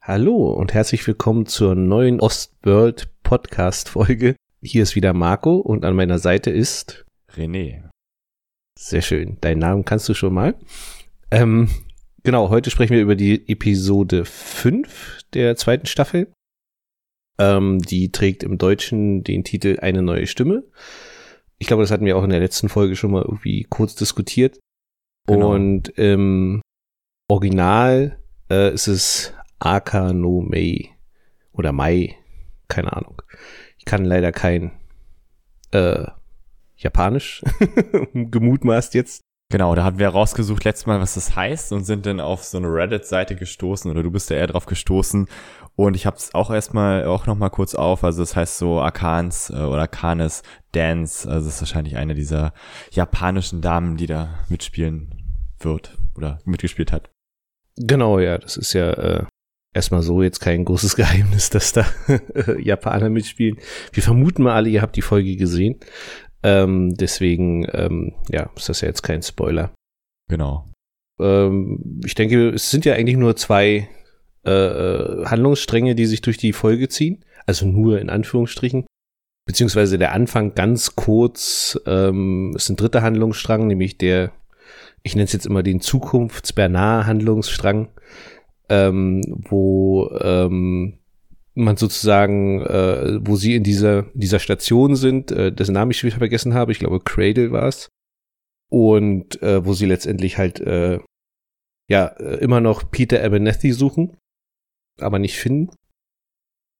Hallo und herzlich willkommen zur neuen Ostworld Podcast Folge. Hier ist wieder Marco und an meiner Seite ist René. Sehr schön. Deinen Namen kannst du schon mal. Ähm, genau, heute sprechen wir über die Episode 5 der zweiten Staffel. Ähm, die trägt im Deutschen den Titel Eine neue Stimme. Ich glaube, das hatten wir auch in der letzten Folge schon mal irgendwie kurz diskutiert. Genau. Und im Original äh, ist es Aka no Mei oder Mai, keine Ahnung. Ich kann leider kein äh, Japanisch gemutmaßt jetzt. Genau, da hatten wir rausgesucht letztes Mal, was das heißt und sind dann auf so eine Reddit-Seite gestoßen oder du bist ja eher drauf gestoßen und ich habe es auch erstmal auch noch mal kurz auf, also das heißt so Akans äh, oder Kanes Dance, also das ist wahrscheinlich eine dieser japanischen Damen, die da mitspielen wird oder mitgespielt hat. Genau, ja, das ist ja äh, erstmal so jetzt kein großes Geheimnis, dass da Japaner mitspielen. Wir vermuten mal alle, ihr habt die Folge gesehen. Ähm, deswegen, ähm, ja, ist das ja jetzt kein Spoiler. Genau. Ähm, ich denke, es sind ja eigentlich nur zwei äh, äh, Handlungsstränge, die sich durch die Folge ziehen. Also nur in Anführungsstrichen. Beziehungsweise der Anfang ganz kurz ähm, ist ein dritter Handlungsstrang, nämlich der, ich nenne es jetzt immer den Zukunfts-Bernard-Handlungsstrang, ähm, wo ähm, man sozusagen, äh, wo sie in dieser, dieser Station sind, äh, dessen Namen ich wieder vergessen habe, ich glaube Cradle war es. Und äh, wo sie letztendlich halt äh, ja äh, immer noch Peter Abernethy suchen, aber nicht finden.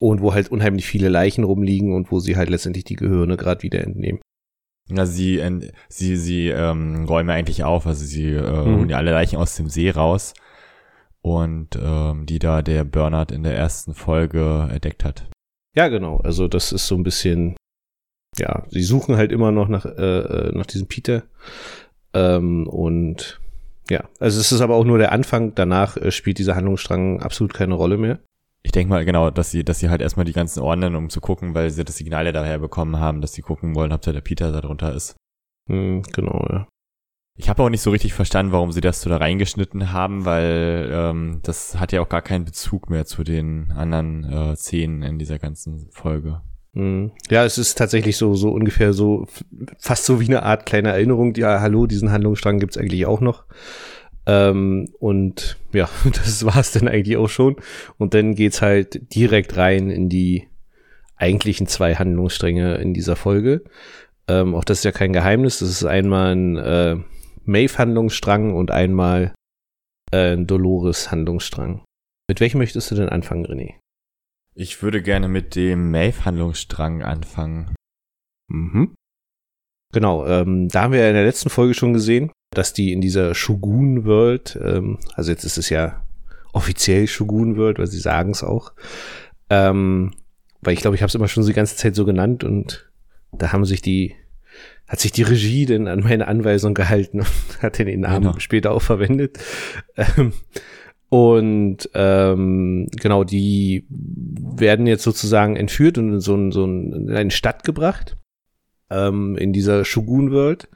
Und wo halt unheimlich viele Leichen rumliegen und wo sie halt letztendlich die Gehirne gerade wieder entnehmen. Ja, sie, sie, sie ähm, räumen eigentlich auf, also sie äh, mhm. holen ja alle Leichen aus dem See raus und ähm, die da der Bernard in der ersten Folge entdeckt hat. Ja, genau. Also das ist so ein bisschen, ja, sie suchen halt immer noch nach, äh, äh, nach diesem Peter. Ähm, und ja, also es ist aber auch nur der Anfang. Danach äh, spielt dieser Handlungsstrang absolut keine Rolle mehr. Ich denke mal, genau, dass sie, dass sie halt erstmal die ganzen ordnen, um zu gucken, weil sie das Signal ja daher bekommen haben, dass sie gucken wollen, ob da der Peter da drunter ist. Hm, genau, ja. Ich habe auch nicht so richtig verstanden, warum sie das so da reingeschnitten haben, weil ähm, das hat ja auch gar keinen Bezug mehr zu den anderen äh, Szenen in dieser ganzen Folge. Hm. Ja, es ist tatsächlich so, so ungefähr so, fast so wie eine Art kleine Erinnerung. Ja, hallo, diesen Handlungsstrang gibt's eigentlich auch noch. Ähm, und ja, das war's dann eigentlich auch schon. Und dann geht's halt direkt rein in die eigentlichen zwei Handlungsstränge in dieser Folge. Ähm, auch das ist ja kein Geheimnis. Das ist einmal ein äh, Maeve-Handlungsstrang und einmal äh, Dolores-Handlungsstrang. Mit welchem möchtest du denn anfangen, René? Ich würde gerne mit dem Maeve-Handlungsstrang anfangen. Mhm. Genau, ähm, da haben wir in der letzten Folge schon gesehen, dass die in dieser Shogun-World, ähm, also jetzt ist es ja offiziell Shogun-World, weil sie sagen es auch, ähm, weil ich glaube, ich habe es immer schon die ganze Zeit so genannt und da haben sich die hat sich die Regie denn an meine Anweisung gehalten und hat den Namen genau. später auch verwendet. Ähm, und ähm, genau, die werden jetzt sozusagen entführt und in so, ein, so ein, in eine Stadt gebracht, ähm, in dieser Shogun-World.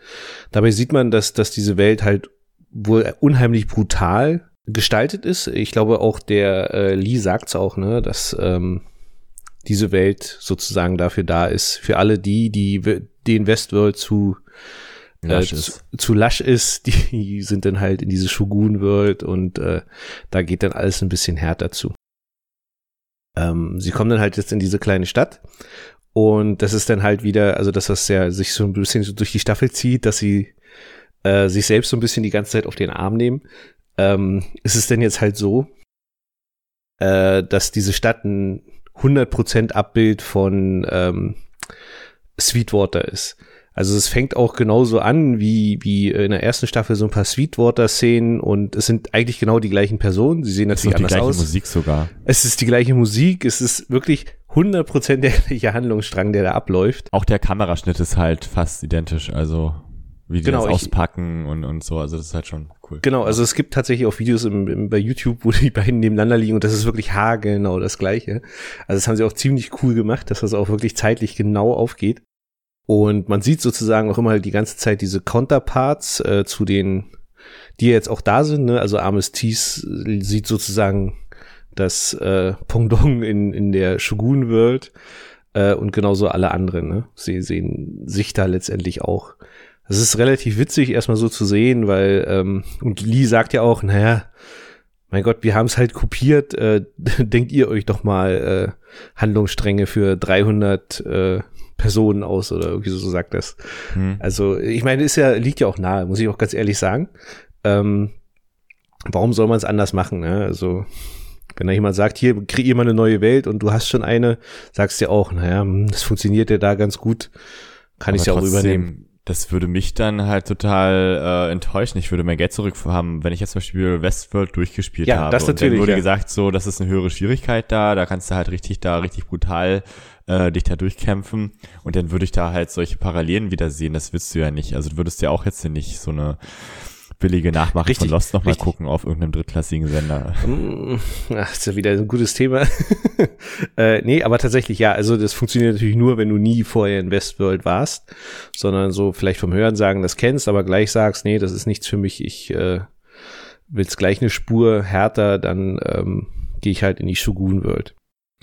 Dabei sieht man, dass, dass diese Welt halt wohl unheimlich brutal gestaltet ist. Ich glaube auch der äh, Lee sagt's auch, ne, dass ähm, diese Welt sozusagen dafür da ist, für alle die, die den Westworld zu äh, zu, zu, lasch ist, die sind dann halt in diese Shogun-World und äh, da geht dann alles ein bisschen härter zu. Ähm, sie kommen dann halt jetzt in diese kleine Stadt und das ist dann halt wieder, also dass das ja sich so ein bisschen so durch die Staffel zieht, dass sie äh, sich selbst so ein bisschen die ganze Zeit auf den Arm nehmen. Ähm, ist es denn jetzt halt so, äh, dass diese Stadt ein 100% Abbild von ähm, Sweetwater ist. Also es fängt auch genauso an wie, wie in der ersten Staffel so ein paar Sweetwater-Szenen und es sind eigentlich genau die gleichen Personen. Sie sehen natürlich anders aus. Es ist die gleiche Musik sogar. Es ist die gleiche Musik. Es ist wirklich 100% der gleiche Handlungsstrang, der da abläuft. Auch der Kameraschnitt ist halt fast identisch. Also wie die genau, das auspacken ich, und, und so. Also das ist halt schon cool. Genau, also es gibt tatsächlich auch Videos im, im, bei YouTube, wo die beiden nebeneinander liegen und das ist wirklich haargenau das gleiche. Also das haben sie auch ziemlich cool gemacht, dass das auch wirklich zeitlich genau aufgeht. Und man sieht sozusagen auch immer die ganze Zeit diese Counterparts äh, zu den, die jetzt auch da sind. Ne? Also Armistice sieht sozusagen das äh, Pendant in, in der Shogun-World äh, und genauso alle anderen. Ne? Sie sehen sich da letztendlich auch. Es ist relativ witzig, erstmal so zu sehen, weil, ähm, und Lee sagt ja auch, naja, mein Gott, wir haben es halt kopiert, äh, denkt ihr euch doch mal äh, Handlungsstränge für 300 äh, Personen aus oder irgendwie so, so sagt das. Hm. Also, ich meine, ist ja, liegt ja auch nahe, muss ich auch ganz ehrlich sagen. Ähm, warum soll man es anders machen? Ne? Also, wenn da jemand sagt, hier, kreier mal eine neue Welt und du hast schon eine, sagst du ja auch, naja, hm, das funktioniert ja da ganz gut, kann ich ja auch übernehmen das würde mich dann halt total äh, enttäuschen. Ich würde mein Geld zurück haben, wenn ich jetzt zum Beispiel Westworld durchgespielt ja, habe. Das natürlich, und dann wurde ja. gesagt, so, das ist eine höhere Schwierigkeit da, da kannst du halt richtig da, richtig brutal äh, dich da durchkämpfen. Und dann würde ich da halt solche Parallelen wieder sehen. Das willst du ja nicht. Also du würdest ja auch jetzt nicht so eine billige Nachmache richtig, von Lost nochmal gucken auf irgendeinem drittklassigen Sender. Mm, ach, ist ja wieder ein gutes Thema. äh, nee, aber tatsächlich, ja, also das funktioniert natürlich nur, wenn du nie vorher in Westworld warst, sondern so vielleicht vom Hören sagen, das kennst, aber gleich sagst, nee, das ist nichts für mich, ich äh, will's gleich eine Spur härter, dann ähm, gehe ich halt in die Shogun-World.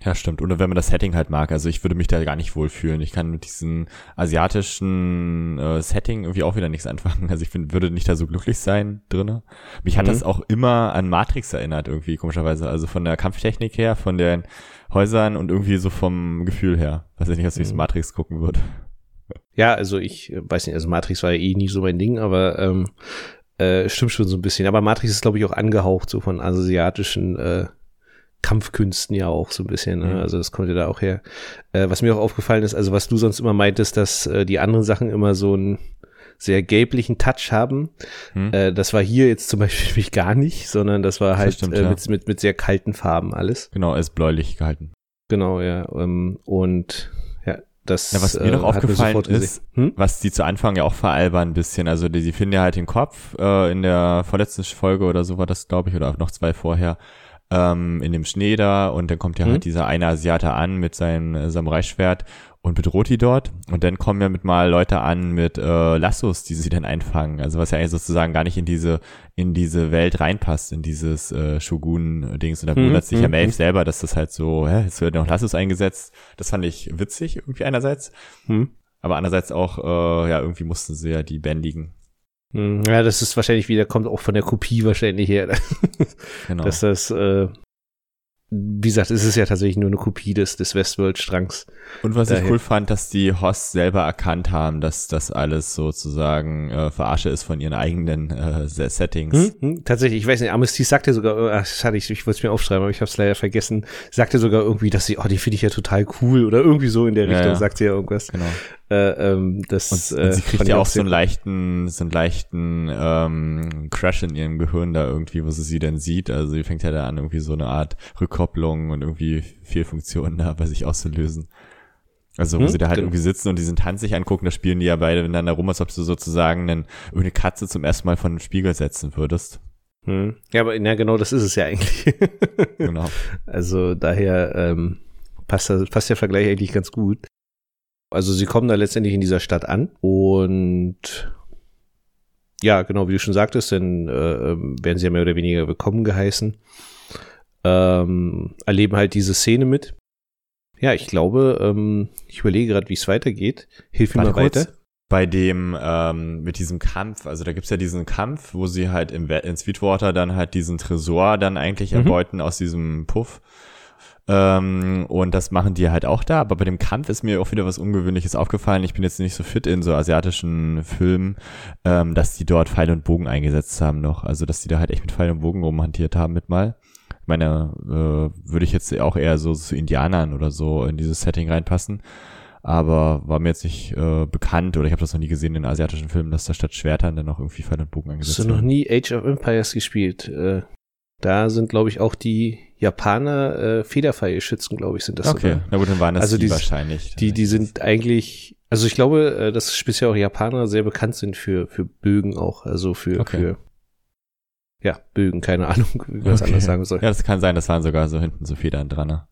Ja, stimmt. Oder wenn man das Setting halt mag. Also ich würde mich da gar nicht wohlfühlen. Ich kann mit diesem asiatischen äh, Setting irgendwie auch wieder nichts anfangen. Also ich find, würde nicht da so glücklich sein drinne. Mich mhm. hat das auch immer an Matrix erinnert irgendwie, komischerweise. Also von der Kampftechnik her, von den Häusern und irgendwie so vom Gefühl her. Weiß ich nicht, als ich mhm. Matrix gucken würde. Ja, also ich weiß nicht, also Matrix war ja eh nie so mein Ding, aber ähm, äh, stimmt schon so ein bisschen. Aber Matrix ist, glaube ich, auch angehaucht so von asiatischen äh, Kampfkünsten ja auch so ein bisschen. Ne? Mhm. Also das kommt ja da auch her. Äh, was mir auch aufgefallen ist, also was du sonst immer meintest, dass äh, die anderen Sachen immer so einen sehr gelblichen Touch haben. Mhm. Äh, das war hier jetzt zum Beispiel gar nicht, sondern das war halt das stimmt, äh, mit, ja. mit, mit sehr kalten Farben alles. Genau, ist bläulich gehalten. Genau, ja. Ähm, und ja, das ja, was mir noch äh, aufgefallen ist, hm? was die zu Anfang ja auch veralbern ein bisschen. Also die, die finden ja halt den Kopf äh, in der vorletzten Folge oder so war das, glaube ich, oder auch noch zwei vorher ähm, in dem Schnee da und dann kommt ja halt mhm. halt dieser eine Asiate an mit seinem äh, Samurai-Schwert und bedroht die dort und dann kommen ja mit mal Leute an mit äh, Lassos, die sie dann einfangen. Also was ja eigentlich sozusagen gar nicht in diese in diese Welt reinpasst, in dieses äh, Shogun-Dings. Und da mhm. wundert sich ja mhm, Maeve mhm. selber, dass das halt so, hä, jetzt wird noch Lassos eingesetzt. Das fand ich witzig irgendwie einerseits. Mhm. Aber andererseits auch, äh, ja, irgendwie mussten sie ja die bändigen. Hm, ja, das ist wahrscheinlich wieder, kommt auch von der Kopie wahrscheinlich her. genau. Dass das, äh, wie gesagt, es ist ja tatsächlich nur eine Kopie des, des Westworld-Strangs. Und was Daher. ich cool fand, dass die Hosts selber erkannt haben, dass das alles sozusagen äh, Verarsche ist von ihren eigenen äh, Settings. Hm, hm, tatsächlich, ich weiß nicht, Amnesty sagte sogar, äh, ach, schade, ich, ich wollte es mir aufschreiben, aber ich habe es leider vergessen, sagte sogar irgendwie, dass sie, oh, die finde ich ja total cool oder irgendwie so in der Richtung, ja, ja. sagt sie ja irgendwas. Genau. Äh, ähm, das, und, und sie äh, kriegt ja auch so einen leichten, so einen leichten ähm, Crash in ihrem Gehirn da irgendwie, wo sie sie denn sieht. Also sie fängt ja da an, irgendwie so eine Art Rückkopplung und irgendwie Fehlfunktionen da bei sich auszulösen. Also wo hm, sie da halt genau. irgendwie sitzen und diesen Tanz sich angucken, da spielen die ja beide miteinander rum, als ob du sozusagen einen, irgendeine Katze zum ersten Mal von den Spiegel setzen würdest. Hm. Ja, aber ja, genau das ist es ja eigentlich. genau. Also daher ähm, passt, passt der Vergleich eigentlich ganz gut. Also sie kommen da letztendlich in dieser Stadt an und ja, genau, wie du schon sagtest, dann äh, ähm, werden sie ja mehr oder weniger willkommen geheißen. Ähm, erleben halt diese Szene mit. Ja, ich glaube, ähm, ich überlege gerade, wie es weitergeht. Hilf mir mal weiter. Bei dem, ähm, mit diesem Kampf, also da gibt's ja diesen Kampf, wo sie halt im, in Sweetwater dann halt diesen Tresor dann eigentlich mhm. erbeuten aus diesem Puff. Ähm, und das machen die halt auch da. Aber bei dem Kampf ist mir auch wieder was Ungewöhnliches aufgefallen. Ich bin jetzt nicht so fit in so asiatischen Filmen, ähm, dass die dort Pfeil und Bogen eingesetzt haben noch. Also, dass die da halt echt mit Pfeil und Bogen rumhantiert haben mit mal. Ich meine, äh, würde ich jetzt auch eher so zu Indianern oder so in dieses Setting reinpassen. Aber war mir jetzt nicht äh, bekannt oder ich habe das noch nie gesehen in asiatischen Filmen, dass da statt Schwertern dann noch irgendwie Pfeil und Bogen eingesetzt werden. Hast du noch nie Age of Empires gespielt? Äh, da sind, glaube ich, auch die Japaner äh, Federpfeilschützen, glaube ich, sind das. Okay, sogar. na gut, dann waren das also die, die wahrscheinlich. Die, die sind eigentlich, also ich glaube, äh, dass speziell auch Japaner sehr bekannt sind für, für Bögen auch, also für, okay. für ja, Bögen, keine Ahnung, wie man es okay. anders sagen soll. Ja, das kann sein, das waren sogar so hinten so Federn dran. Ne?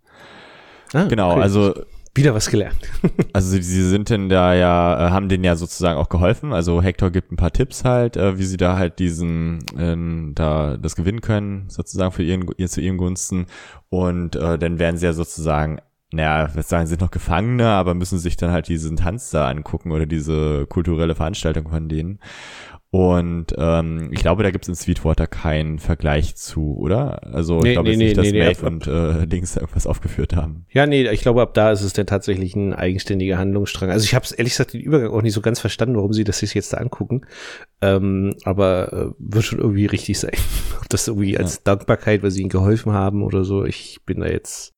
Ah, genau, okay. also Wieder was gelernt. also sie, sind denn da ja, äh, haben denen ja sozusagen auch geholfen. Also Hector gibt ein paar Tipps halt, äh, wie sie da halt diesen, äh, da das gewinnen können, sozusagen für ihren, ihr zu ihren Gunsten. Und äh, dann werden sie ja sozusagen naja, was sagen, sind noch Gefangene, aber müssen sich dann halt diesen Tanz da angucken oder diese kulturelle Veranstaltung von denen. Und ähm, ich glaube, da gibt es in Sweetwater keinen Vergleich zu, oder? Also nee, ich glaube nee, nicht, nee, dass nee, und äh, Dings da irgendwas aufgeführt haben. Ja, nee, ich glaube, ab da ist es dann tatsächlich ein eigenständiger Handlungsstrang. Also ich habe ehrlich gesagt den Übergang auch nicht so ganz verstanden, warum sie das sich jetzt da angucken. Ähm, aber äh, wird schon irgendwie richtig sein. Ob das irgendwie als ja. Dankbarkeit, weil sie ihnen geholfen haben oder so. Ich bin da jetzt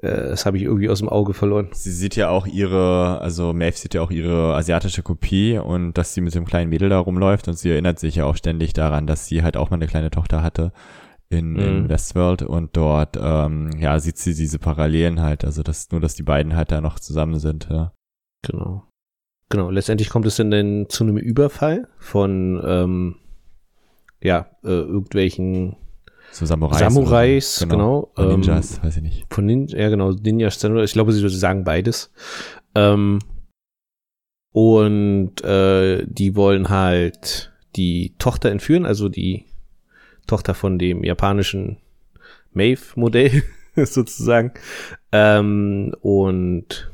das habe ich irgendwie aus dem Auge verloren. Sie sieht ja auch ihre, also Maeve sieht ja auch ihre asiatische Kopie und dass sie mit dem kleinen Mädel da rumläuft und sie erinnert sich ja auch ständig daran, dass sie halt auch mal eine kleine Tochter hatte in, mhm. in Westworld und dort, ähm, ja, sieht sie diese Parallelen halt, also dass nur, dass die beiden halt da noch zusammen sind, ja. Genau. Genau, letztendlich kommt es dann, dann zu einem Überfall von, ähm, ja, äh, irgendwelchen so Samurais. Samurais, genau. genau. Ninjas, ähm, weiß ich nicht. Von Ninja, ja genau, Ninjas, ich glaube, sie sagen beides. Ähm, und äh, die wollen halt die Tochter entführen, also die Tochter von dem japanischen Maeve-Modell sozusagen. Ähm, und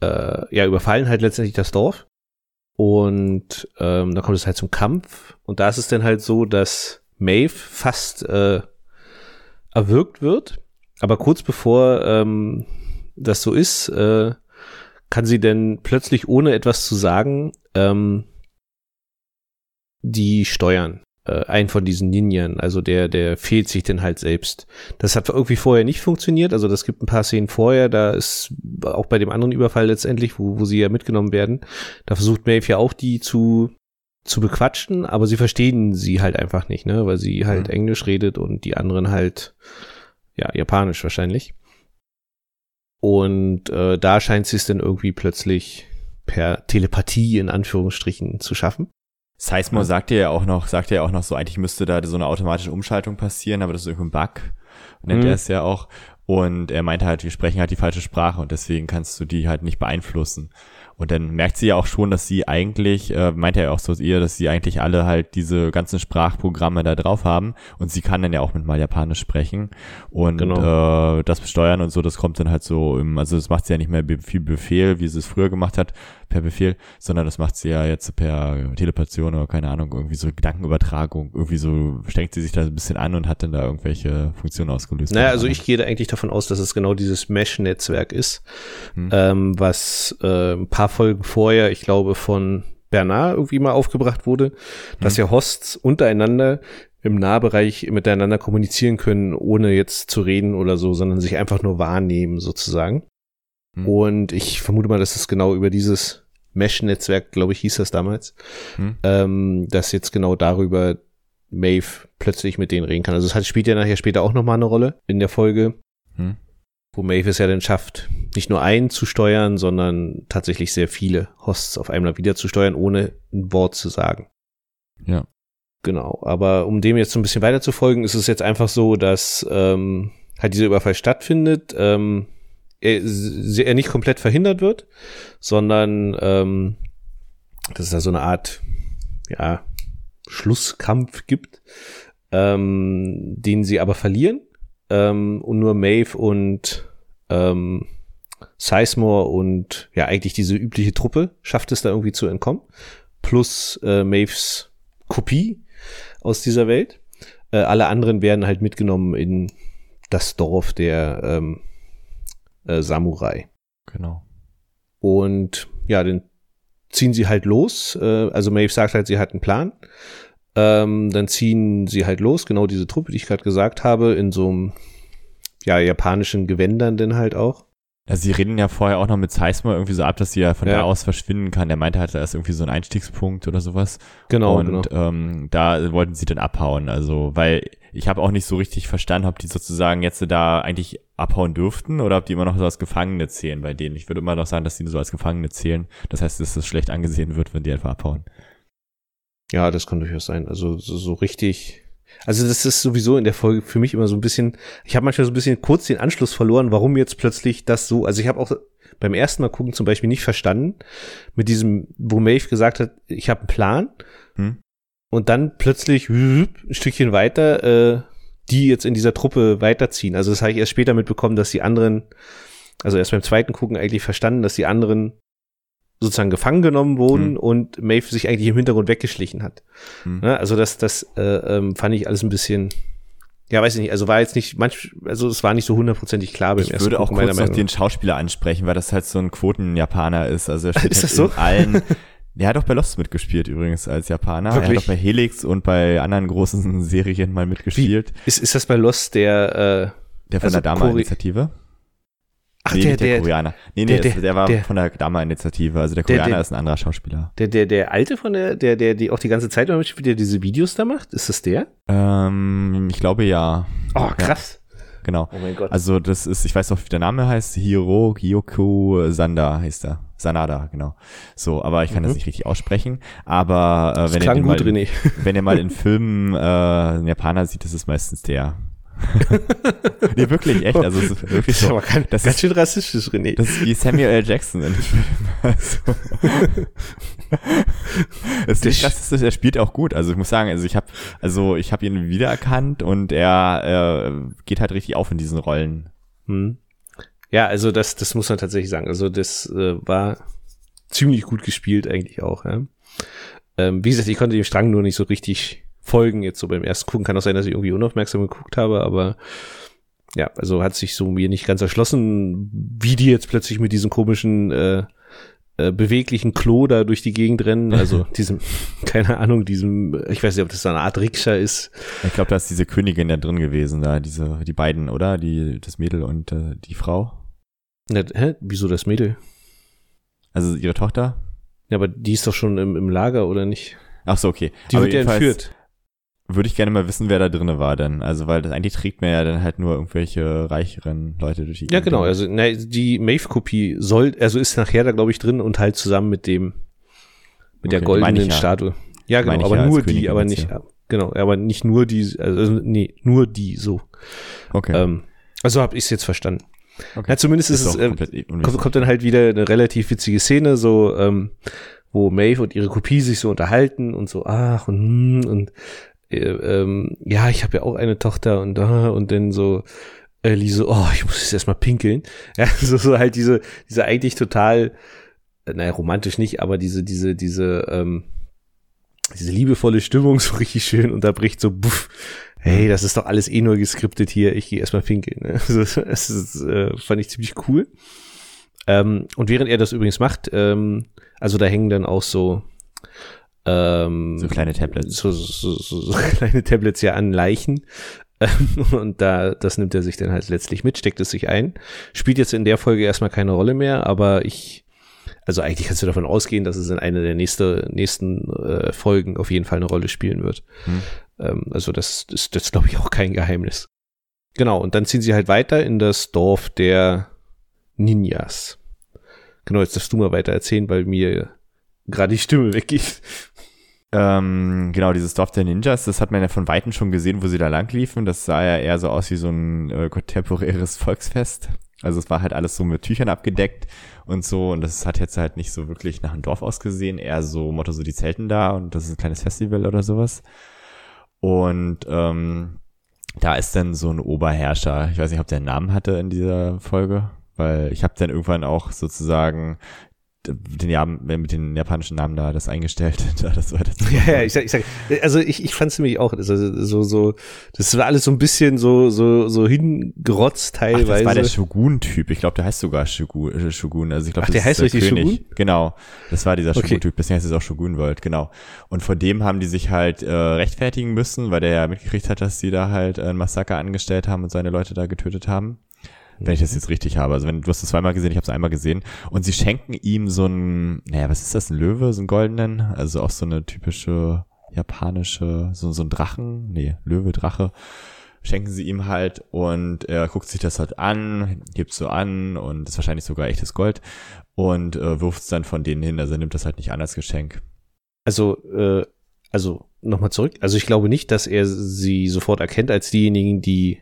äh, ja, überfallen halt letztendlich das Dorf. Und ähm, da kommt es halt zum Kampf. Und da ist es dann halt so, dass Maeve fast äh, erwürgt wird. Aber kurz bevor ähm, das so ist, äh, kann sie denn plötzlich, ohne etwas zu sagen, ähm, die steuern. Äh, ein von diesen Ninjan, also der, der fehlt sich denn halt selbst. Das hat irgendwie vorher nicht funktioniert, also das gibt ein paar Szenen vorher, da ist auch bei dem anderen Überfall letztendlich, wo, wo sie ja mitgenommen werden, da versucht Maeve ja auch die zu zu bequatschen, aber sie verstehen sie halt einfach nicht, ne, weil sie halt mhm. Englisch redet und die anderen halt ja Japanisch wahrscheinlich. Und äh, da scheint sie es dann irgendwie plötzlich per Telepathie in Anführungsstrichen zu schaffen. Sizemore ja. sagt ja auch noch, sagt ja auch noch so, eigentlich müsste da so eine automatische Umschaltung passieren, aber das ist irgendwie ein Bug. Nennt mhm. er es ja auch. Und er meinte halt, wir sprechen halt die falsche Sprache und deswegen kannst du die halt nicht beeinflussen. Und dann merkt sie ja auch schon, dass sie eigentlich, äh, meint er ja auch so ihr, dass sie eigentlich alle halt diese ganzen Sprachprogramme da drauf haben. Und sie kann dann ja auch mit mal Japanisch sprechen. Und genau. äh, das besteuern und so, das kommt dann halt so im, also das macht sie ja nicht mehr viel Befehl, wie sie es früher gemacht hat, per Befehl, sondern das macht sie ja jetzt per Telepation oder keine Ahnung, irgendwie so Gedankenübertragung. Irgendwie so strengt sie sich da ein bisschen an und hat dann da irgendwelche Funktionen ausgelöst. Naja, also ich gehe da eigentlich davon aus, dass es genau dieses Mesh-Netzwerk ist, hm. ähm, was äh, ein paar Folgen vorher, ich glaube, von Bernard irgendwie mal aufgebracht wurde, dass mhm. ja Hosts untereinander im Nahbereich miteinander kommunizieren können, ohne jetzt zu reden oder so, sondern sich einfach nur wahrnehmen sozusagen. Mhm. Und ich vermute mal, dass es genau über dieses Mesh-Netzwerk, glaube ich, hieß das damals, mhm. ähm, dass jetzt genau darüber Maeve plötzlich mit denen reden kann. Also es hat, spielt ja nachher später auch nochmal eine Rolle in der Folge. Mhm wo Maeve es ja dann schafft, nicht nur einen zu steuern, sondern tatsächlich sehr viele Hosts auf einmal wieder zu steuern, ohne ein Wort zu sagen. Ja. Genau, aber um dem jetzt so ein bisschen weiter zu folgen, ist es jetzt einfach so, dass ähm, halt dieser Überfall stattfindet, ähm, er, er nicht komplett verhindert wird, sondern ähm, dass es da so eine Art, ja, Schlusskampf gibt, ähm, den sie aber verlieren ähm, und nur Maeve und ähm, Sizemore und ja eigentlich diese übliche Truppe schafft es da irgendwie zu entkommen. Plus äh, Maves Kopie aus dieser Welt. Äh, alle anderen werden halt mitgenommen in das Dorf der ähm, äh, Samurai. Genau. Und ja, dann ziehen sie halt los. Äh, also Maeve sagt halt, sie hat einen Plan. Ähm, dann ziehen sie halt los, genau diese Truppe, die ich gerade gesagt habe, in so einem ja, japanischen Gewändern denn halt auch. Ja, sie reden ja vorher auch noch mit Seisma irgendwie so ab, dass sie ja von ja. da aus verschwinden kann. Der meinte halt, da ist irgendwie so ein Einstiegspunkt oder sowas. Genau. Und genau. Ähm, da wollten sie dann abhauen. Also, weil ich habe auch nicht so richtig verstanden, ob die sozusagen jetzt da eigentlich abhauen dürften oder ob die immer noch so als Gefangene zählen bei denen. Ich würde immer noch sagen, dass die so als Gefangene zählen. Das heißt, dass das schlecht angesehen wird, wenn die einfach abhauen. Ja, das kann durchaus sein. Also so, so richtig. Also das ist sowieso in der Folge für mich immer so ein bisschen, ich habe manchmal so ein bisschen kurz den Anschluss verloren, warum jetzt plötzlich das so, also ich habe auch beim ersten Mal gucken zum Beispiel nicht verstanden, mit diesem, wo Maeve gesagt hat, ich habe einen Plan hm. und dann plötzlich ein Stückchen weiter, äh, die jetzt in dieser Truppe weiterziehen. Also das habe ich erst später mitbekommen, dass die anderen, also erst beim zweiten Gucken eigentlich verstanden, dass die anderen sozusagen gefangen genommen wurden hm. und Maeve sich eigentlich im Hintergrund weggeschlichen hat. Hm. Ja, also das, das äh, ähm, fand ich alles ein bisschen, ja, weiß ich nicht, also war jetzt nicht, manch, also es war nicht so hundertprozentig klar beim ich ersten würde auch kurz noch den Schauspieler ansprechen, weil das halt so ein Quoten-Japaner ist. Also er steht ist halt das so? in allen, der hat auch bei Lost mitgespielt übrigens als Japaner. Wirklich? Er hat auch bei Helix und bei anderen großen Serien mal mitgespielt. Wie? Ist, ist das bei Lost der, äh, der von also der Dama-Initiative? Ach, nee, der, der, der Koreaner. Nee, nee, der, der, der war der, von der Dama-Initiative. Also der Koreaner ist ein anderer Schauspieler. Der, der, der alte von der, der, der, die auch die ganze Zeit mitspielt, der diese Videos da macht? Ist das der? Ähm, ich glaube ja. Oh, krass. Ja, genau. Oh mein Gott. Also das ist, ich weiß noch, wie der Name heißt. Hiro Gyoko Sanda heißt er. Sanada, genau. So, aber ich kann mhm. das nicht richtig aussprechen. Aber äh, wenn, ihr mal, wenn ihr mal in Filmen äh, einen Japaner sieht, ist es meistens der. nee, wirklich, echt. Also, es ist wirklich so. Das ist das ganz schön rassistisch, René. Das ist wie Samuel L. Jackson in Filmen. Also. es ist nicht rassistisch, er spielt auch gut. Also, ich muss sagen, also ich habe also ich habe ihn wiedererkannt und er äh, geht halt richtig auf in diesen Rollen. Hm. Ja, also das, das muss man tatsächlich sagen. Also, das äh, war ziemlich gut gespielt eigentlich auch. Ja. Ähm, wie gesagt, ich konnte dem Strang nur nicht so richtig Folgen jetzt so beim ersten Gucken. Kann auch sein, dass ich irgendwie unaufmerksam geguckt habe, aber ja, also hat sich so mir nicht ganz erschlossen, wie die jetzt plötzlich mit diesem komischen äh, äh, beweglichen Klo da durch die Gegend rennen. Also diesem, keine Ahnung, diesem, ich weiß nicht, ob das so eine Art Rikscha ist. Ich glaube, da ist diese Königin da drin gewesen, da, diese, die beiden, oder? Die, das Mädel und äh, die Frau. Na, hä? Wieso das Mädel? Also ihre Tochter? Ja, aber die ist doch schon im, im Lager, oder nicht? Ach so, okay. Die aber wird ja entführt würde ich gerne mal wissen, wer da drinne war denn. Also, weil das eigentlich trägt mir ja dann halt nur irgendwelche reicheren Leute durch die Ja, genau. Also, na, die Maeve-Kopie soll, also ist nachher da, glaube ich, drin und halt zusammen mit dem, mit okay, der goldenen ja. Statue. Ja, genau, aber ja nur die, aber nicht, ja. genau, aber nicht nur die, also, nee, nur die, so. Okay. Ähm, also habe ich es jetzt verstanden. Okay. Ja, zumindest ist, ist es, äh, kommt, kommt dann halt wieder eine relativ witzige Szene, so, ähm, wo Maeve und ihre Kopie sich so unterhalten und so, ach, und, hm, und äh, ähm, ja, ich habe ja auch eine Tochter und da und dann so Ellie so, oh, ich muss jetzt erstmal pinkeln. Ja, so, so halt diese, diese eigentlich total, äh, naja, romantisch nicht, aber diese, diese, diese, ähm, diese liebevolle Stimmung so richtig schön unterbricht, so, buff, hey, das ist doch alles eh nur geskriptet hier, ich gehe erstmal pinkeln. Ne? Also, das ist, äh, fand ich ziemlich cool. Ähm, und während er das übrigens macht, ähm, also da hängen dann auch so ähm, so kleine Tablets. So, so, so, so kleine Tablets ja an Leichen. Ähm, und da, das nimmt er sich dann halt letztlich mit, steckt es sich ein. Spielt jetzt in der Folge erstmal keine Rolle mehr, aber ich, also eigentlich kannst du davon ausgehen, dass es in einer der nächste, nächsten äh, Folgen auf jeden Fall eine Rolle spielen wird. Hm. Ähm, also das, das, das ist, glaube ich, auch kein Geheimnis. Genau, und dann ziehen sie halt weiter in das Dorf der Ninjas. Genau, jetzt darfst du mal weiter erzählen, weil mir gerade die Stimme weggeht. Ähm, genau, dieses Dorf der Ninjas, das hat man ja von Weitem schon gesehen, wo sie da lang liefen. Das sah ja eher so aus wie so ein äh, kontemporäres Volksfest. Also es war halt alles so mit Tüchern abgedeckt und so. Und das hat jetzt halt nicht so wirklich nach einem Dorf ausgesehen. Eher so Motto, so die Zelten da und das ist ein kleines Festival oder sowas. Und ähm, da ist dann so ein Oberherrscher. Ich weiß nicht, ob der einen Namen hatte in dieser Folge weil ich habe dann irgendwann auch sozusagen den, ja, mit den japanischen Namen da das eingestellt, da das weiter Ja, ja, ich sag, ich sag, also ich, ich fand es nämlich auch, also so, so, das war alles so ein bisschen so, so, so hingerotzt teilweise. Ach, das war der Shogun-Typ, ich glaube, der heißt sogar Shogun, äh, Shogun. also ich glaube, der heißt der richtig König. Shogun? Genau, das war dieser okay. Shogun-Typ, deswegen heißt es auch Shogun World, genau. Und vor dem haben die sich halt äh, rechtfertigen müssen, weil der ja mitgekriegt hat, dass sie da halt äh, ein Massaker angestellt haben und seine Leute da getötet haben wenn ich das jetzt richtig habe. Also wenn du hast es zweimal gesehen, ich habe es einmal gesehen. Und sie schenken ihm so ein, naja, was ist das, ein Löwe, so ein goldenen? Also auch so eine typische japanische, so, so ein Drachen, nee, Löwe, Drache, schenken sie ihm halt und er guckt sich das halt an, gibt so an und ist wahrscheinlich sogar echtes Gold und äh, wirft es dann von denen hin. Also er nimmt das halt nicht an als Geschenk. Also, äh, also nochmal zurück. Also ich glaube nicht, dass er sie sofort erkennt als diejenigen, die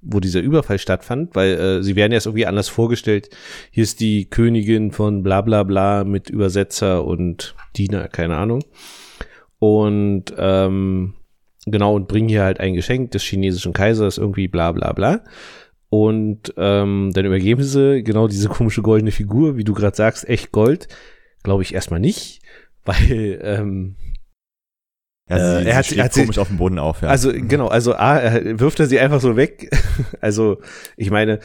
wo dieser Überfall stattfand, weil äh, sie werden erst irgendwie anders vorgestellt. Hier ist die Königin von bla bla bla mit Übersetzer und Diener, keine Ahnung. Und ähm, genau, und bringen hier halt ein Geschenk des chinesischen Kaisers, irgendwie bla bla bla. Und ähm, dann übergeben sie genau diese komische goldene Figur, wie du gerade sagst, echt Gold. Glaube ich erstmal nicht, weil ähm, ja, sie, äh, er hat, sie hat komisch auf dem Boden auf, ja. Also genau, also A, er wirft er sie einfach so weg. also ich meine,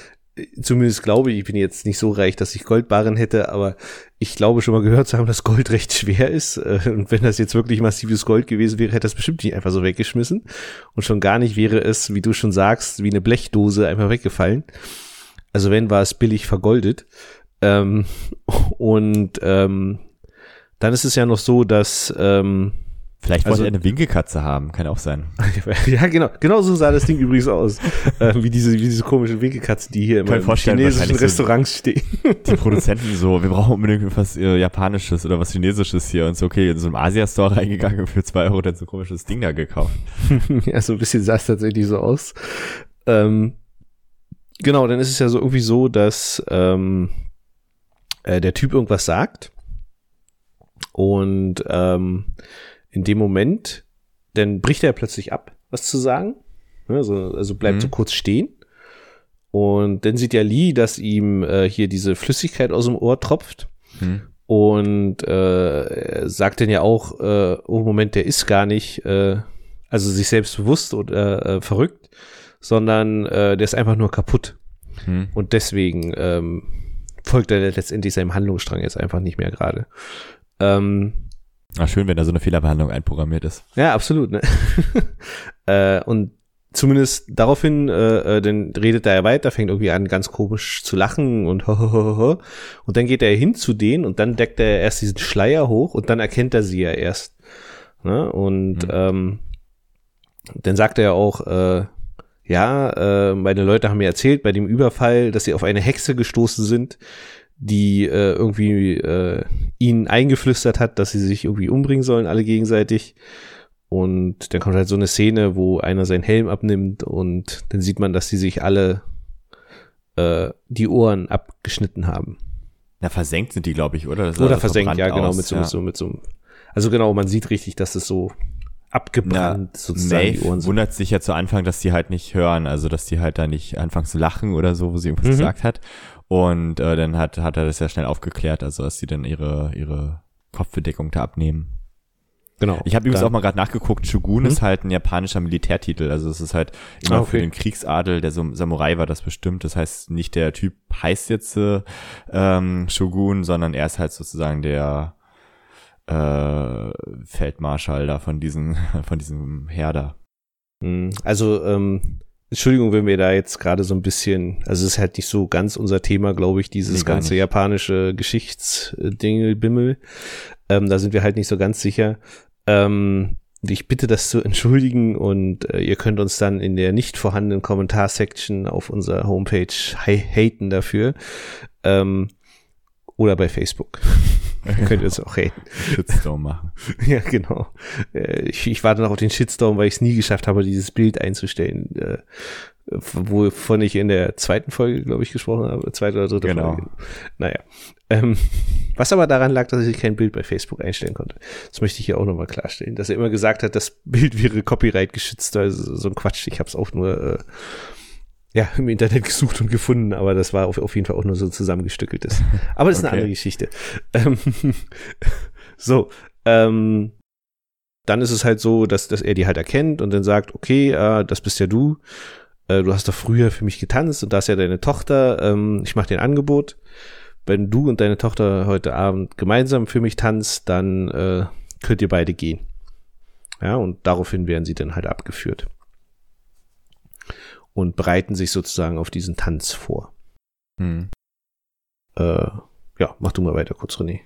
zumindest glaube ich, ich bin jetzt nicht so reich, dass ich Goldbarren hätte, aber ich glaube schon mal gehört zu haben, dass Gold recht schwer ist. Äh, und wenn das jetzt wirklich massives Gold gewesen wäre, hätte das bestimmt nicht einfach so weggeschmissen. Und schon gar nicht wäre es, wie du schon sagst, wie eine Blechdose einfach weggefallen. Also wenn, war es billig vergoldet. Ähm, und ähm, dann ist es ja noch so, dass ähm, Vielleicht wollte Also- er eine Winkelkatze haben, kann auch sein. Ja, genau. Genau so sah das Ding übrigens aus. äh, wie, diese, wie diese komischen Winkelkatzen, die hier immer vorstellen, chinesischen wahrscheinlich so- Restaurants stehen. Die Produzenten so, wir brauchen unbedingt was äh, Japanisches oder was Chinesisches hier und so, okay, in so einem Asia-Store reingegangen und für zwei Euro dann so ein komisches Ding da gekauft. ja, so ein bisschen sah es tatsächlich so aus. Ähm, genau, dann ist es ja so irgendwie so, dass ähm, äh, der Typ irgendwas sagt und ähm, in dem Moment, dann bricht er plötzlich ab, was zu sagen. Also, also bleibt Mhm. so kurz stehen. Und dann sieht ja Lee, dass ihm äh, hier diese Flüssigkeit aus dem Ohr tropft. Hm. Und äh, sagt dann ja auch, äh, oh Moment, der ist gar nicht, äh, also sich selbst bewusst oder äh, verrückt, sondern äh, der ist einfach nur kaputt. Hm. Und deswegen ähm, folgt er letztendlich seinem Handlungsstrang jetzt einfach nicht mehr gerade. Ähm, Ach, schön, wenn da so eine Fehlerbehandlung einprogrammiert ist. ja, absolut. Ne? äh, und zumindest daraufhin, äh, äh, dann redet er weiter, fängt irgendwie an, ganz komisch zu lachen und hohohoho. Und dann geht er hin zu denen und dann deckt er erst diesen Schleier hoch und dann erkennt er sie ja erst. Ne? Und Mhm. ähm, dann sagt er ja auch, äh, ja, äh, meine Leute haben mir erzählt bei dem Überfall, dass sie auf eine Hexe gestoßen sind, die äh, irgendwie äh, ihnen eingeflüstert hat, dass sie sich irgendwie umbringen sollen, alle gegenseitig. Und dann kommt halt so eine Szene, wo einer seinen Helm abnimmt und dann sieht man, dass sie sich alle äh, die Ohren abgeschnitten haben. Na, versenkt sind die, glaube ich, oder? Oder versenkt, ja, genau, aus, mit so, ja. mit so, mit so, also genau, man sieht richtig, dass es so abgebrannt sozusagen die Ohren Maeve sind. wundert sich ja zu Anfang, dass die halt nicht hören, also dass die halt da nicht anfangen zu lachen oder so, wo sie irgendwas Mhm. gesagt hat. Und äh, dann hat, hat er das ja schnell aufgeklärt, also dass sie dann ihre, ihre Kopfbedeckung da abnehmen. Genau. Ich habe übrigens auch mal gerade nachgeguckt, Shogun Mhm. ist halt ein japanischer Militärtitel, also es ist halt immer Ah, okay. für den Kriegsadel, der Sam- Samurai war das bestimmt, das heißt nicht der Typ heißt jetzt äh, ähm, Shogun, sondern er ist halt sozusagen der äh, Feldmarschall da von diesen, von diesem Herder. Mm, Also, ähm, Entschuldigung, wenn wir da jetzt gerade so ein bisschen, also es ist halt nicht so ganz unser Thema, glaube ich, dieses Nee, ganze nicht. japanische Geschichtsdingelbimmel. Ähm, da sind wir halt nicht so ganz sicher. Ähm, ich bitte das zu entschuldigen und äh, ihr könnt uns dann in der nicht vorhandenen Kommentarsection auf unserer Homepage haten dafür. Ähm, oder bei Facebook. könnt ihr uns auch haten. Shitstorm machen. Ja, genau. Äh, Ich, ich warte noch auf den Shitstorm, weil ich es nie geschafft habe, dieses Bild einzustellen, äh, wovon ich in der zweiten Folge, glaube ich, gesprochen habe. Zweite oder dritte Genau. Folge. Naja. Ähm, was aber daran lag, dass ich kein Bild bei Facebook einstellen konnte. Das möchte ich hier auch nochmal klarstellen. Dass er immer gesagt hat, das Bild wäre Copyright geschützt. Also so ein Quatsch. Ich habe es auch nur äh, ja, im Internet gesucht und gefunden, aber das war auf, auf jeden Fall auch nur so zusammengestückeltes. Aber das ist eine Okay. andere Geschichte. Ähm, so, ähm, dann ist es halt so, dass, dass er die halt erkennt und dann sagt, okay, äh, das bist ja du. Äh, du hast doch früher für mich getanzt und da ist ja deine Tochter. Ähm, ich mache dir ein Angebot. Wenn du und deine Tochter heute Abend gemeinsam für mich tanzt, dann äh, könnt ihr beide gehen. Ja, und daraufhin werden sie dann halt abgeführt. Und bereiten sich sozusagen auf diesen Tanz vor. Hm. Äh, ja, mach du mal weiter kurz, René.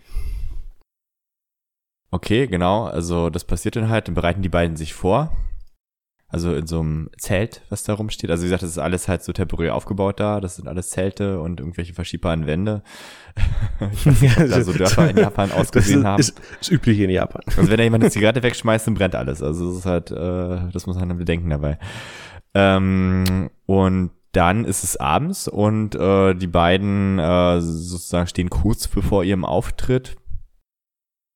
Okay, genau. Also das passiert dann halt, dann bereiten die beiden sich vor. also in so einem Zelt, was da rumsteht. Also wie gesagt, das ist alles halt so temporär aufgebaut da. Das sind alles Zelte und irgendwelche verschiebbaren Wände. ich weiß nicht, ob da so Dörfer in Japan ausgesehen haben. Ist, ist üblich in Japan. Also wenn da jemand eine Zigarette wegschmeißt, dann brennt alles. Also das ist halt, äh, das muss man dann bedenken dabei. Ähm, und dann ist es abends und äh, die beiden äh, sozusagen stehen kurz bevor ihrem Auftritt.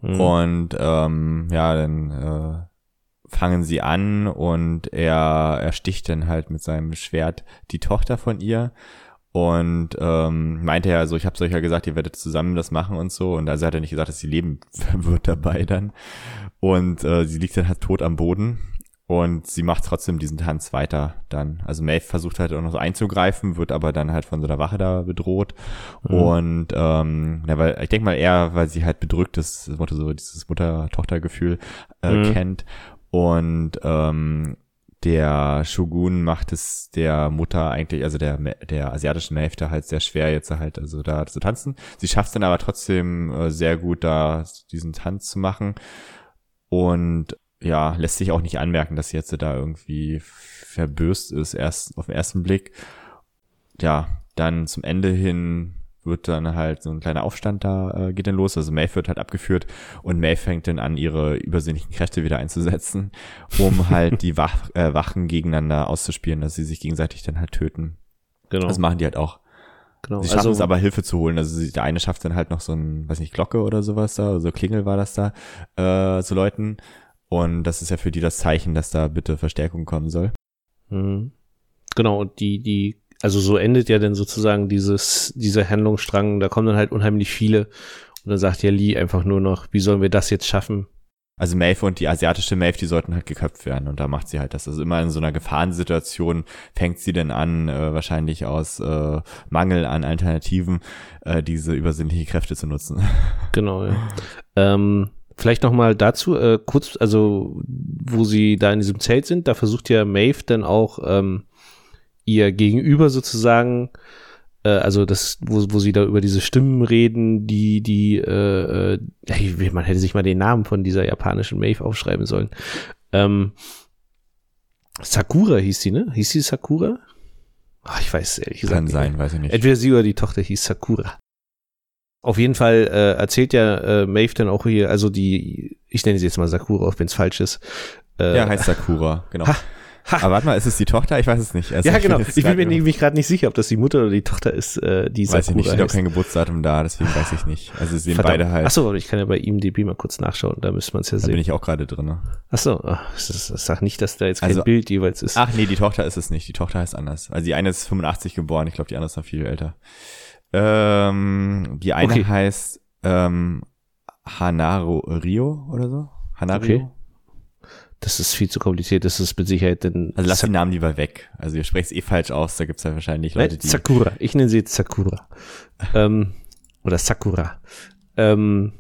Mhm. Und ähm, ja, dann äh, fangen sie an und er, er sticht dann halt mit seinem Schwert die Tochter von ihr und ähm, meinte ja so, ich habe euch ja gesagt, ihr werdet zusammen das machen und so und also hat er nicht gesagt, dass sie leben wird dabei dann und äh, sie liegt dann halt tot am Boden und sie macht trotzdem diesen Tanz weiter dann. Also Maeve versucht halt auch noch so einzugreifen, wird aber dann halt von so einer Wache da bedroht. Mhm. Und ähm, ja, weil ich denke mal eher, weil sie halt bedrückt ist, das Motto so dieses Mutter-Tochter-Gefühl äh, mhm. kennt. Und ähm, der Shogun macht es der Mutter eigentlich, also der der asiatischen Hälfte halt sehr schwer jetzt halt also da zu tanzen. Sie schafft es dann aber trotzdem äh, sehr gut da diesen Tanz zu machen und ja lässt sich auch nicht anmerken, dass sie jetzt da irgendwie verbürst ist erst auf den ersten Blick. Ja, dann zum Ende hin wird dann halt so ein kleiner Aufstand da, äh, geht dann los. Also Maeve wird halt abgeführt und Maeve fängt dann an, ihre übersinnlichen Kräfte wieder einzusetzen, um halt die Wach, äh, Wachen gegeneinander auszuspielen, dass sie sich gegenseitig dann halt töten. Genau. Das machen die halt auch. Genau. Sie schaffen also, es aber Hilfe zu holen. Also sie, der eine schafft dann halt noch so ein, weiß nicht, Glocke oder sowas da, also Klingel war das da, äh, zu läuten. Und das ist ja für die das Zeichen, dass da bitte Verstärkung kommen soll. Mhm. Genau, und die, die also so endet ja dann sozusagen dieses, dieser Handlungsstrang, da kommen dann halt unheimlich viele. Und dann sagt ja Lee einfach nur noch, wie sollen wir das jetzt schaffen? Also Maeve und die asiatische Maeve, die sollten halt geköpft werden und da macht sie halt das. Also immer in so einer Gefahrensituation fängt sie dann an, äh, wahrscheinlich aus äh, Mangel an Alternativen, äh, diese übersinnliche Kräfte zu nutzen. Genau, ja. ähm, vielleicht nochmal dazu, äh, kurz, also wo sie da in diesem Zelt sind, da versucht ja Maeve dann auch ähm, ihr Gegenüber sozusagen, äh, also das, wo, wo sie da über diese Stimmen reden, die, die, äh, äh, man hätte sich mal den Namen von dieser japanischen Maeve aufschreiben sollen. Ähm, Sakura hieß sie, ne? Hieß sie Sakura? Ach, ich weiß ehrlich gesagt. Kann sein, weiß ich nicht. Entweder sie oder die Tochter hieß Sakura. Auf jeden Fall äh, erzählt ja äh, Maeve dann auch hier, also die, ich nenne sie jetzt mal Sakura, auch wenn es falsch ist. Äh, ja, heißt Sakura, genau. Ha, Ha. Aber warte mal, ist es die Tochter? Ich weiß es nicht. Also ja, genau. Ich bin mir nämlich gerade nicht sicher, ob das die Mutter oder die Tochter ist, äh, die Sakura Weiß ich nicht, steht auch kein Geburtsdatum da, deswegen weiß ich nicht. Also sehen Verdammt. beide halt. Achso, ich kann ja bei IMDb mal kurz nachschauen, da müsste man es ja da sehen. Da bin ich auch gerade drin. Ne? Achso, ach, sagt nicht, dass da jetzt kein also, Bild jeweils ist. Ach nee, die Tochter ist es nicht, die Tochter heißt anders. Also die eine ist 85 geboren, ich glaube, die andere ist noch viel älter. Ähm, die eine okay. heißt ähm, Hanaro Rio oder so. Hanario. Okay das ist viel zu kompliziert, das ist mit Sicherheit denn. Also lass den Namen lieber weg. Also ihr sprecht es eh falsch aus, da gibt's ja wahrscheinlich Leute, die. Sakura. Ich nenne sie jetzt Sakura. ähm, oder Sakura. Ähm,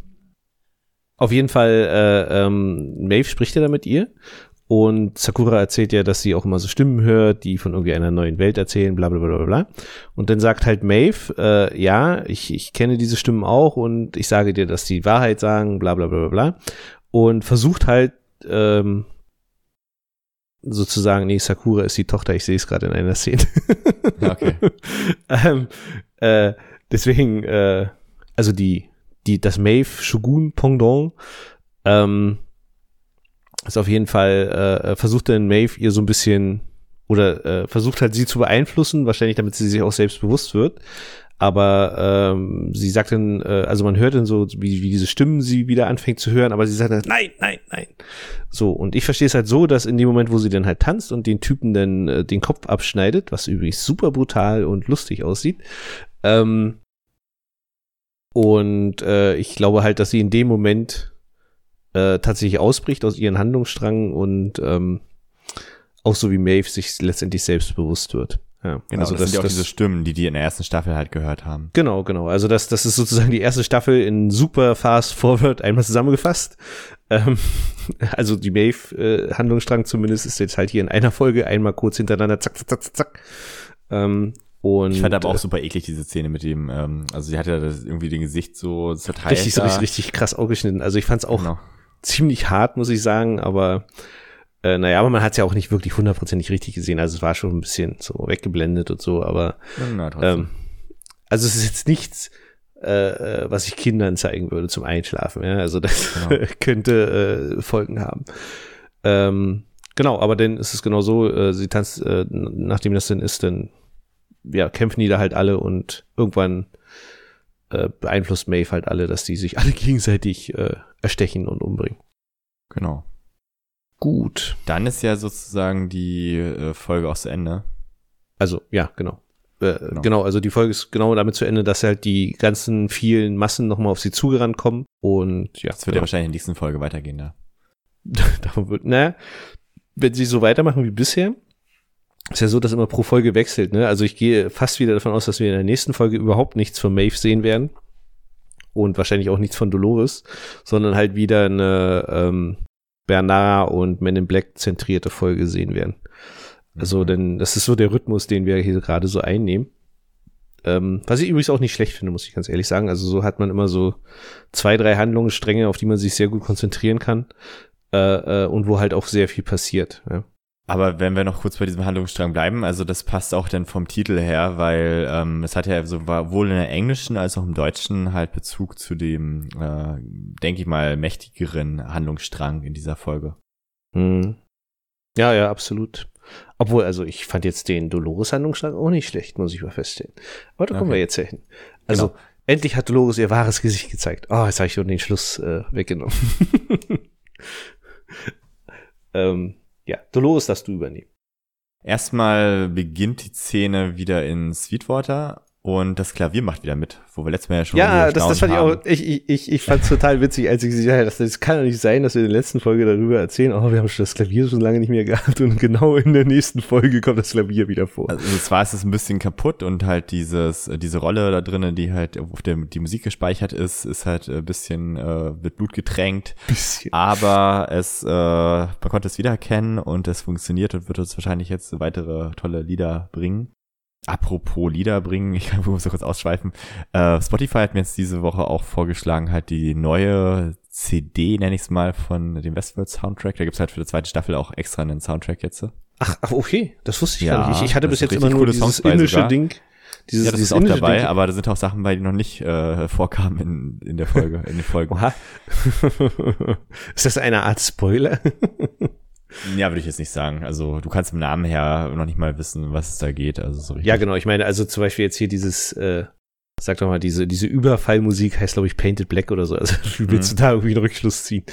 auf jeden Fall, äh, ähm, Maeve spricht ja da mit ihr. Und Sakura erzählt ja, dass sie auch immer so Stimmen hört, die von irgendwie einer neuen Welt erzählen, bla bla bla bla bla. Und dann sagt halt Maeve, äh, ja, ich, ich kenne diese Stimmen auch und ich sage dir, dass die Wahrheit sagen, bla bla bla bla bla. Und versucht halt ähm, sozusagen, nee, Sakura ist die Tochter, ich sehe es gerade in einer Szene. okay. ähm, äh, deswegen, äh, also die, die, das Maeve Shogun Pendant, ähm, ist auf jeden Fall, äh, versucht dann Maeve ihr so ein bisschen oder äh, versucht halt sie zu beeinflussen, wahrscheinlich damit sie sich auch selbst bewusst wird. Aber ähm, sie sagt dann, äh, also man hört dann so, wie, wie diese Stimmen sie wieder anfängt zu hören, aber sie sagt dann, nein, nein, nein. So, und ich verstehe es halt so, dass in dem Moment, wo sie dann halt tanzt und den Typen dann äh, den Kopf abschneidet, was übrigens super brutal und lustig aussieht, ähm, und äh, ich glaube halt, dass sie in dem Moment äh, tatsächlich ausbricht aus ihren Handlungsstrang und ähm, auch so wie Maeve sich letztendlich selbst bewusst wird. Ja, genau, also das, das sind ja auch das, diese Stimmen, die die in der ersten Staffel halt gehört haben. Genau, genau. Also das, das ist sozusagen die erste Staffel in super fast forward einmal zusammengefasst. Ähm, also die Maeve-Handlungsstrang äh, zumindest ist jetzt halt hier in einer Folge einmal kurz hintereinander zack, zack, zack, zack. Ähm, und, ich fand aber auch super eklig diese Szene mit dem, ähm, also sie hatte ja das irgendwie den Gesicht so zerteilt. Richtig, so richtig, richtig krass aufgeschnitten. Also ich fand es auch genau. Ziemlich hart, muss ich sagen, aber Äh, naja, aber man hat es ja auch nicht wirklich hundertprozentig richtig gesehen. Also es war schon ein bisschen so weggeblendet und so, aber Na, ähm, also es ist jetzt nichts, äh, äh, was ich Kindern zeigen würde zum Einschlafen. Ja? Also das Genau. könnte äh, Folgen haben. Ähm, genau, aber dann ist es genau so, äh, sie tanzt, äh, nachdem das dann ist, dann ja, kämpfen die da halt alle und irgendwann äh, beeinflusst Maeve halt alle, dass die sich alle gegenseitig äh, erstechen und umbringen. Genau. Gut. Dann ist ja sozusagen die äh, Folge auch zu Ende. Also, ja, genau. Äh, genau. also die Folge ist genau damit zu Ende, dass halt die ganzen vielen Massen nochmal auf sie zugerannt kommen. Und ja, Das wird ja wahrscheinlich in der nächsten Folge weitergehen da. Darum wird, na, wenn sie so weitermachen wie bisher, ist ja so, dass immer pro Folge wechselt, ne? Also ich gehe fast wieder davon aus, dass wir in der nächsten Folge überhaupt nichts von Maeve sehen werden. Und wahrscheinlich auch nichts von Dolores, sondern halt wieder eine ähm, Bernard und Men in Black zentrierte Folge sehen werden. Also, Mhm. denn das ist so der Rhythmus, den wir hier gerade so einnehmen. Ähm, was ich übrigens auch nicht schlecht finde, muss ich ganz ehrlich sagen. Also so hat man immer so zwei, drei Handlungsstränge, auf die man sich sehr gut konzentrieren kann äh, äh, und wo halt auch sehr viel passiert. Ja. Aber wenn wir noch kurz bei diesem Handlungsstrang bleiben, also das passt auch dann vom Titel her, weil ähm, es hat ja sowohl in der englischen als auch im deutschen halt Bezug zu dem, äh, denke ich mal, mächtigeren Handlungsstrang in dieser Folge. Hm. ja, ja, absolut. Obwohl, also ich fand jetzt den Dolores-Handlungsstrang auch nicht schlecht, muss ich mal feststellen. Aber da kommen Okay. wir jetzt ja hin. Also Genau. endlich hat Dolores ihr wahres Gesicht gezeigt. Oh, jetzt habe ich schon den Schluss äh, weggenommen. ähm, ja, Dolores darfst du übernehmen. Erstmal beginnt die Szene wieder in Sweetwater und das Klavier macht wieder mit, wo wir letztes Mal ja schon Ja, das, das fand gestaunt ich auch, ich, ich, ich, ich fand es total witzig, als ich gesehen habe, das, das kann doch nicht sein, dass wir in der letzten Folge darüber erzählen, oh, wir haben schon das Klavier schon lange nicht mehr gehabt und genau in der nächsten Folge kommt das Klavier wieder vor. Also zwar ist es ein bisschen kaputt und halt dieses, diese Rolle da drinnen, die halt auf der die Musik gespeichert ist, ist halt ein bisschen äh, mit Blut getränkt. bisschen. Aber es, äh, man konnte es wiedererkennen und es funktioniert und wird uns wahrscheinlich jetzt weitere tolle Lieder bringen. Apropos Lieder bringen, ich muss so kurz ausschweifen. Äh, Spotify hat mir jetzt diese Woche auch vorgeschlagen, halt die neue CD, nenne ich es mal, von dem Westworld Soundtrack. Da gibt's halt für die zweite Staffel auch extra einen Soundtrack jetzt. Ach, ach, okay, das wusste ich Ja, gar nicht. Ich, ich hatte bis jetzt immer nur dieses Songs indische. Ding. Dieses, ja, das ist auch dabei, Ding. aber da sind auch Sachen bei, die noch nicht äh, vorkamen in, in der Folge, in den Folgen. Oha. ist das eine Art Spoiler? Ja, würde ich jetzt nicht sagen. Also du kannst im Namen her noch nicht mal wissen, was es da geht. Also so richtig. ja, genau. Ich meine, also zum Beispiel jetzt hier dieses, äh, sag doch mal, diese, diese Überfallmusik heißt, glaube ich, Painted Black oder so. Also wie willst Mhm. du da irgendwie einen Rückschluss ziehen?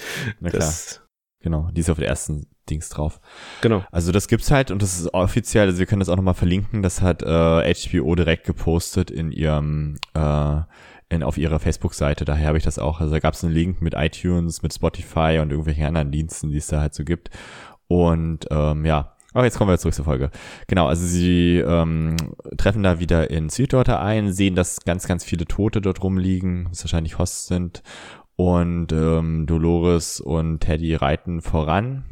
Na klar, Das, genau. Die ist auf der ersten Dings drauf. genau. Also das gibt's halt und das ist offiziell, also wir können das auch nochmal verlinken. Das hat äh, HBO direkt gepostet in ihrem äh, in, auf ihrer Facebook-Seite, daher habe ich das auch. Also da gab's einen Link mit iTunes, mit Spotify und irgendwelchen anderen Diensten, die es da halt so gibt. Und ähm, ja, aber jetzt kommen wir zurück zur Folge. Genau, also sie ähm, treffen da wieder in Sweetwater ein, sehen, dass ganz, ganz viele Tote dort rumliegen, was wahrscheinlich Hosts sind. Und ähm, Dolores und Teddy reiten voran.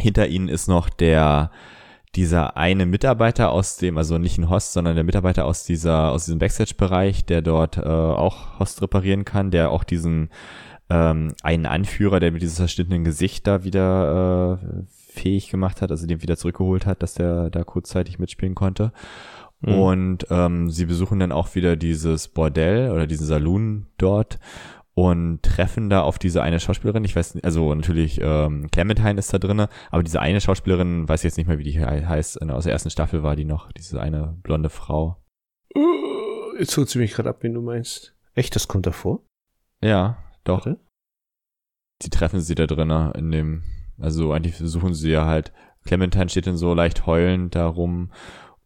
Hinter ihnen ist noch der dieser eine Mitarbeiter aus dem, also nicht ein Host, sondern der Mitarbeiter aus dieser, aus diesem Backstage-Bereich, der dort äh, auch Host reparieren kann, der auch diesen ähm, einen Anführer, der mit diesem zerschnittenen Gesicht da wieder äh, fähig gemacht hat, also den wieder zurückgeholt hat, dass der da kurzzeitig mitspielen konnte. Mhm. Und ähm, sie besuchen dann auch wieder dieses Bordell oder diesen Saloon dort und treffen da auf diese eine Schauspielerin. Ich weiß nicht, also natürlich ähm, Clementine ist da drinne, aber diese eine Schauspielerin, weiß ich jetzt nicht mehr, wie die he- heißt, aus der ersten Staffel war die noch, diese eine blonde Frau. Jetzt holt sie mich gerade ab, wen du meinst. Echt, das kommt davor? Ja, doch. Warte. Die treffen sie da drinne in dem, also eigentlich versuchen sie ja halt, Clementine steht dann so leicht heulend da rum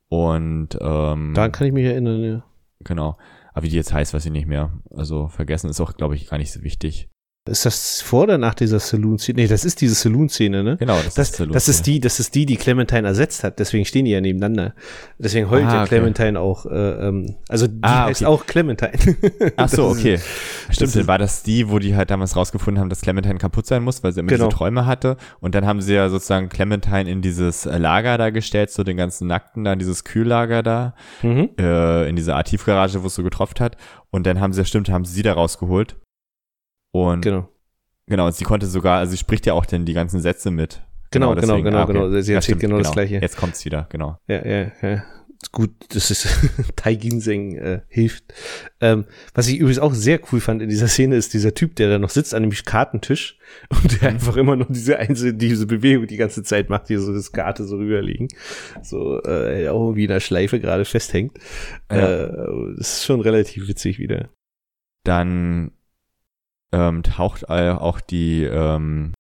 und ähm, Daran kann ich mich erinnern, ja. genau. Aber wie die jetzt heißt, weiß ich nicht mehr. Also vergessen ist auch, glaube ich, gar nicht so wichtig. Ist das vor oder nach dieser Saloon-Szene? Nee, das ist diese Saloon-Szene, ne? Genau, das, Das, ist der das ist die, das ist die, die Clementine ersetzt hat. Deswegen stehen die ja nebeneinander. Deswegen heult Ah, ja okay. Clementine auch. Äh, ähm, also die Ah, heißt okay. auch Clementine. Ach so, Das ist- okay. Stimmt, dann war das die, wo die halt damals rausgefunden haben, dass Clementine kaputt sein muss, weil sie immer Genau. diese Träume hatte. Und dann haben sie ja sozusagen Clementine in dieses äh, Lager da gestellt, so den ganzen Nackten da, in dieses Kühllager da, Mhm. äh, in diese Art Tiefgarage, wo es so getropft hat. Und dann haben sie, stimmt, haben sie sie da rausgeholt. Und Genau. genau, und sie konnte sogar, also sie spricht ja auch dann die ganzen Sätze mit. Genau, genau, deswegen. genau, Ah, okay. genau. Sie Ja, erzählt stimmt, genau das Gleiche. Jetzt kommt's wieder, genau. Ja, ja, ja. Gut, das ist Tai Ginseng äh, hilft. Ähm, was ich übrigens auch sehr cool fand in dieser Szene ist dieser Typ, der da noch sitzt an dem Kartentisch und der einfach immer noch diese einzelne, diese Bewegung die ganze Zeit macht, hier so das Karte so rüberlegen. So, äh, auch irgendwie in der Schleife gerade festhängt. Ja. Äh, das ist schon relativ witzig wieder. Dann ähm, taucht äh, auch die ähm,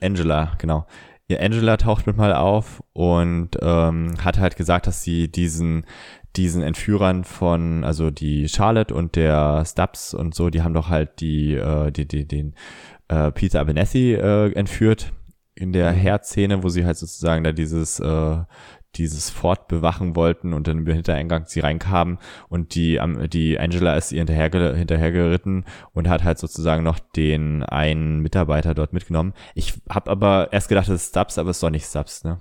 Angela, genau. Ja, Angela taucht mit mal auf und ähm, hat halt gesagt, dass sie diesen diesen Entführern von, also die Charlotte und der Stubbs und so, die haben doch halt die, äh, die, die den äh, Peter Abernethy äh, entführt in der Mhm. Herzszene, wo sie halt sozusagen da dieses äh, dieses Fort bewachen wollten und dann über Hintereingang sie reinkamen und die ähm, die Angela ist ihr hinterher hinterhergeritten und hat halt sozusagen noch den einen Mitarbeiter dort mitgenommen. Ich habe aber erst gedacht, das ist Stubbs, aber es ist doch nicht Stubbs, ne?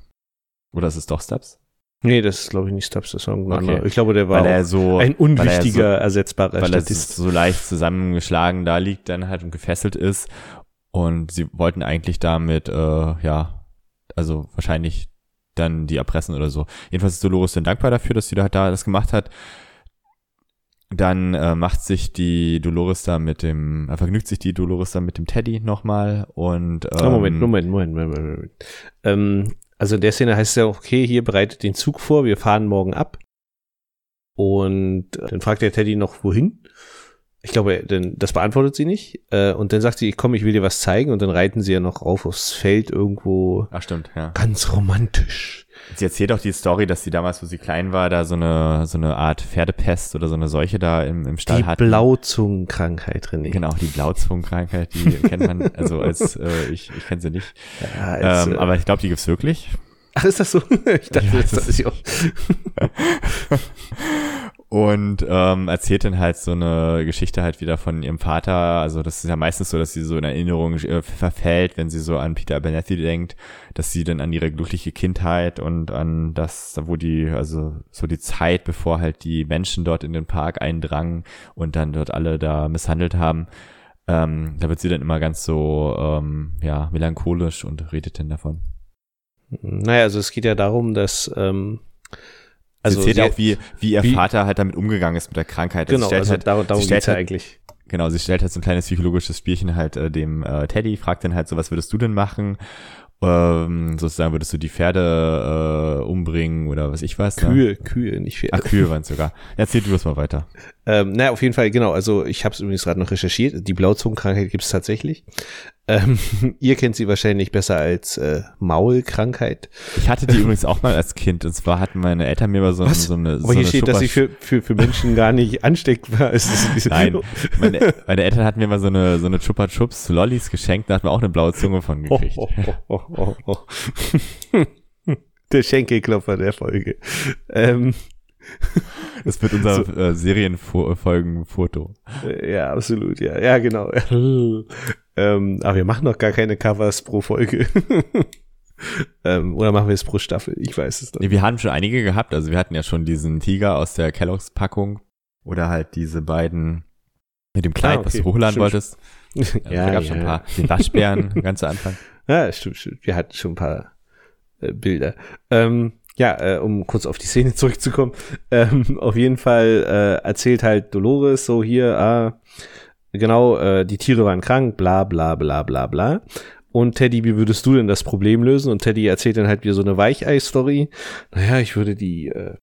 Oder ist es doch Stubbs? Nee, das ist, glaube ich, nicht Stubbs, das ist irgendein Okay. anderer. Ich glaube, der war er so ein weil er so- unwichtiger, ersetzbarer weil er Statist. so leicht zusammengeschlagen da liegt dann halt und gefesselt ist und sie wollten eigentlich damit äh, ja also wahrscheinlich dann die erpressen oder so jedenfalls ist Dolores dann dankbar dafür dass sie da, da das gemacht hat dann äh, macht sich die Dolores da mit dem äh, vergnügt sich die Dolores dann mit dem Teddy nochmal und ähm, Oh, Moment, Moment, Moment, Moment, Moment. Moment. Ähm, also in der Szene heißt es ja, okay, hier bereitet den Zug vor, wir fahren morgen ab. Und äh, dann fragt der Teddy noch, wohin? Ich glaube, denn das beantwortet sie nicht. Äh, und dann sagt sie, komm, ich will dir was zeigen. Und dann reiten sie ja noch auf aufs Feld irgendwo ach stimmt ja ganz romantisch. Sie erzählt auch die Story, dass sie damals, wo sie klein war, da so eine, so eine Art Pferdepest oder so eine Seuche da im, im Stall Die hatten. Blauzungenkrankheit, René. Genau, die Blauzungenkrankheit, die kennt man, also als, äh, ich, ich kenne sie nicht. Ja, als, Ähm, äh, aber ich glaube, die gibt's wirklich. ach, ist das so? ich dachte, Ja, das das ist auch. Und ähm, erzählt dann halt so eine Geschichte halt wieder von ihrem Vater. Also das ist ja meistens so, dass sie so in Erinnerung äh, verfällt, wenn sie so an Peter Abernethy denkt, dass sie dann an ihre glückliche Kindheit und an das, wo die, also so die Zeit, bevor halt die Menschen dort in den Park eindrangen und dann dort alle da misshandelt haben. Ähm, da wird sie dann immer ganz so, ähm, ja, melancholisch und redet dann davon. Naja, also es geht ja darum, dass ähm, Also sie erzählt sie- auch, wie, wie ihr wie- Vater halt damit umgegangen ist mit der Krankheit. Also Genau, also halt, darum, darum geht's ja halt- eigentlich. Genau, sie stellt halt so ein kleines psychologisches Spielchen halt äh, dem äh, Teddy, fragt dann halt so, was würdest du denn machen? Ähm, sozusagen würdest du die Pferde äh, umbringen oder was ich weiß. Ne? Kühe, Kühe, nicht Pferde. Ach, Kühe waren sogar. Erzähl du das mal weiter. Ähm, naja, auf jeden Fall, genau. Also ich habe es übrigens gerade noch recherchiert. Die Blauzungenkrankheit gibt es tatsächlich. Ähm, ihr kennt sie wahrscheinlich besser als äh, Maulkrankheit. Ich hatte die übrigens auch mal als Kind. Und zwar hatten meine Eltern mir mal so, Was? so eine Aber so hier eine steht, dass sie Schupper- für, für, für Menschen gar nicht ansteckbar ist. Nein, meine, meine Eltern hatten mir mal so eine, so eine Chupa Chups Lollis geschenkt, da hat man auch eine blaue Zunge von Oh, gekriegt. oh, oh, oh, oh, oh. Der Schenkelklopfer der Folge. Ähm, Das wird unser äh, Serienfolgenfoto. äh, ja, absolut, ja. Ja, genau. ähm, aber wir machen noch gar keine Covers pro Folge. ähm, oder machen wir es pro Staffel? Ich weiß es noch. Nee, wir hatten schon einige gehabt. Also wir hatten ja schon diesen Tiger aus der Kelloggs Packung oder halt diese beiden mit dem Kleid, Ah, okay. was du hochladen wolltest. Also da gab schon ein paar. Den Waschbären ganz zu Anfang. Ja, stimmt, stimmt. Wir hatten schon ein paar äh, Bilder. Ähm, ja, äh, um kurz auf die Szene zurückzukommen. Ähm, auf jeden Fall äh, erzählt halt Dolores so hier, ah, genau, äh, die Tiere waren krank, bla bla bla bla bla. Und Teddy, wie würdest du denn das Problem lösen? Und Teddy erzählt dann halt wieder so eine Weichei-Story. Naja, ich würde die, äh,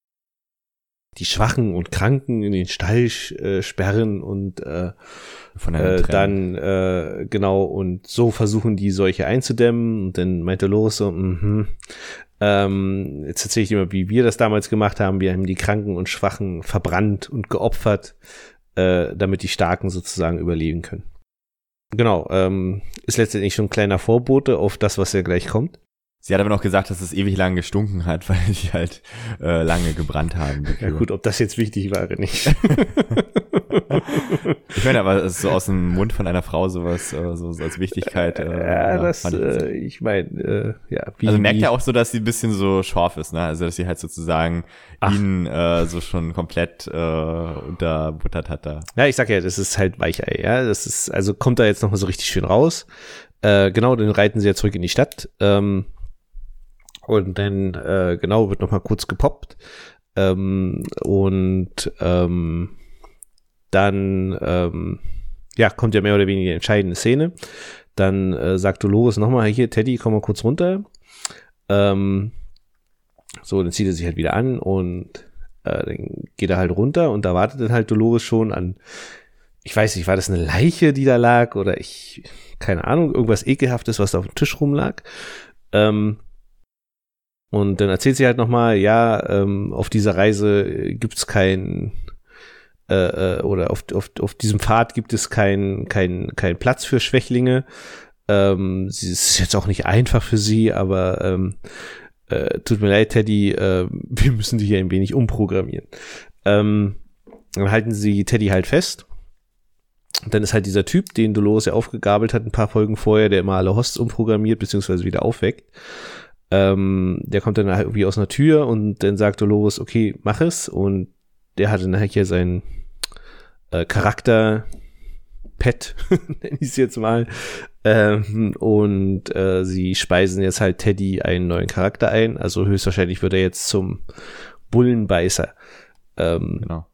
die Schwachen und Kranken in den Stall äh, sperren und äh, äh, dann äh, genau und so versuchen die Seuche einzudämmen und dann meinte Loris so, mhm. Ähm, jetzt erzähle ich mal, wie wir das damals gemacht haben. Wir haben die Kranken und Schwachen verbrannt und geopfert, äh, damit die Starken sozusagen überleben können. Genau, ähm, ist letztendlich schon ein kleiner Vorbote auf das, was ja gleich kommt. Sie hat aber noch gesagt, dass es ewig lang gestunken hat, weil die halt äh, lange gebrannt haben. Ja gut, ob das jetzt wichtig wäre, nicht. Ich meine, aber es ist so aus dem Mund von einer Frau sowas, äh, so, so als Wichtigkeit. Äh, ja, das, fand ich witzig. äh, ich meine, äh, ja. Wie, also merkt ja auch so, dass sie ein bisschen so scharf ist, ne? Also dass sie halt sozusagen Ach. ihn äh, so schon komplett äh, unterbuttert hat da. Ja, ich sag ja, das ist halt Weichei, ja. Das ist, also kommt da jetzt nochmal so richtig schön raus. Äh, genau, dann reiten sie ja zurück in die Stadt. Ähm, und dann, äh, genau, wird nochmal kurz gepoppt. Ähm, und ähm, dann, ähm, ja, kommt ja mehr oder weniger die entscheidende Szene. Dann äh, sagt Dolores nochmal, hier, Teddy, komm mal kurz runter. Ähm, so, dann zieht er sich halt wieder an und äh, dann geht er halt runter und da wartet dann halt Dolores schon an, ich weiß nicht, war das eine Leiche, die da lag oder ich, keine Ahnung, irgendwas ekelhaftes, was da auf dem Tisch rumlag. Ähm, und dann erzählt sie halt nochmal, ja, ähm, auf dieser Reise gibt's kein, äh, äh, oder auf, auf, auf diesem Pfad gibt es keinen kein, kein Platz für Schwächlinge. Ähm, sie ist jetzt auch nicht einfach für sie, aber ähm, äh, tut mir leid, Teddy, äh, wir müssen dich ein wenig umprogrammieren. Ähm, dann halten sie Teddy halt fest. Dann ist halt dieser Typ, den Dolores ja aufgegabelt hat, ein paar Folgen vorher, der immer alle Hosts umprogrammiert, beziehungsweise wieder aufweckt. Ähm, der kommt dann halt irgendwie aus einer Tür und dann sagt Dolores, okay, mach es. Und der hatte nachher hier sein äh, Charakter Pet, nenne ich es jetzt mal. Ähm, und äh, sie speisen jetzt halt Teddy einen neuen Charakter ein. Also höchstwahrscheinlich wird er jetzt zum Bullenbeißer. Ähm, genau.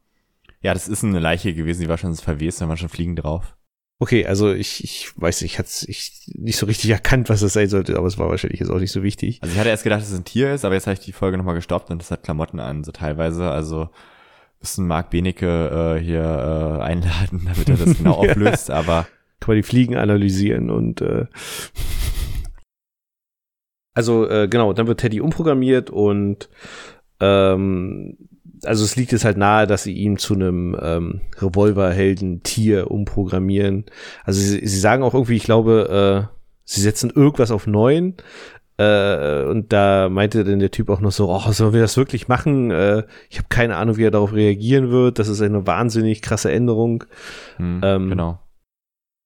Ja, das ist eine Leiche gewesen, die war schon verwest, da war schon Fliegen drauf. Okay, also ich, ich weiß nicht, ich hatte ich nicht so richtig erkannt, was das sein sollte, aber es war wahrscheinlich jetzt auch nicht so wichtig. Also ich hatte erst gedacht, dass es ein Tier ist, aber jetzt habe ich die Folge nochmal gestoppt und das hat Klamotten an, so teilweise. Also müssen Marc Benecke äh, hier äh, einladen, damit er das genau auflöst, aber kann man die Fliegen analysieren und äh, also äh, genau, dann wird Teddy umprogrammiert und ähm, also es liegt jetzt halt nahe, dass sie ihn zu einem ähm, Revolverhelden-Tier umprogrammieren. Also sie, sie sagen auch irgendwie, ich glaube, äh, sie setzen irgendwas auf neun. Äh, und da meinte dann der Typ auch noch so, oh, sollen wir das wirklich machen? Äh, ich habe keine Ahnung, wie er darauf reagieren wird. Das ist eine wahnsinnig krasse Änderung. Hm, ähm, genau.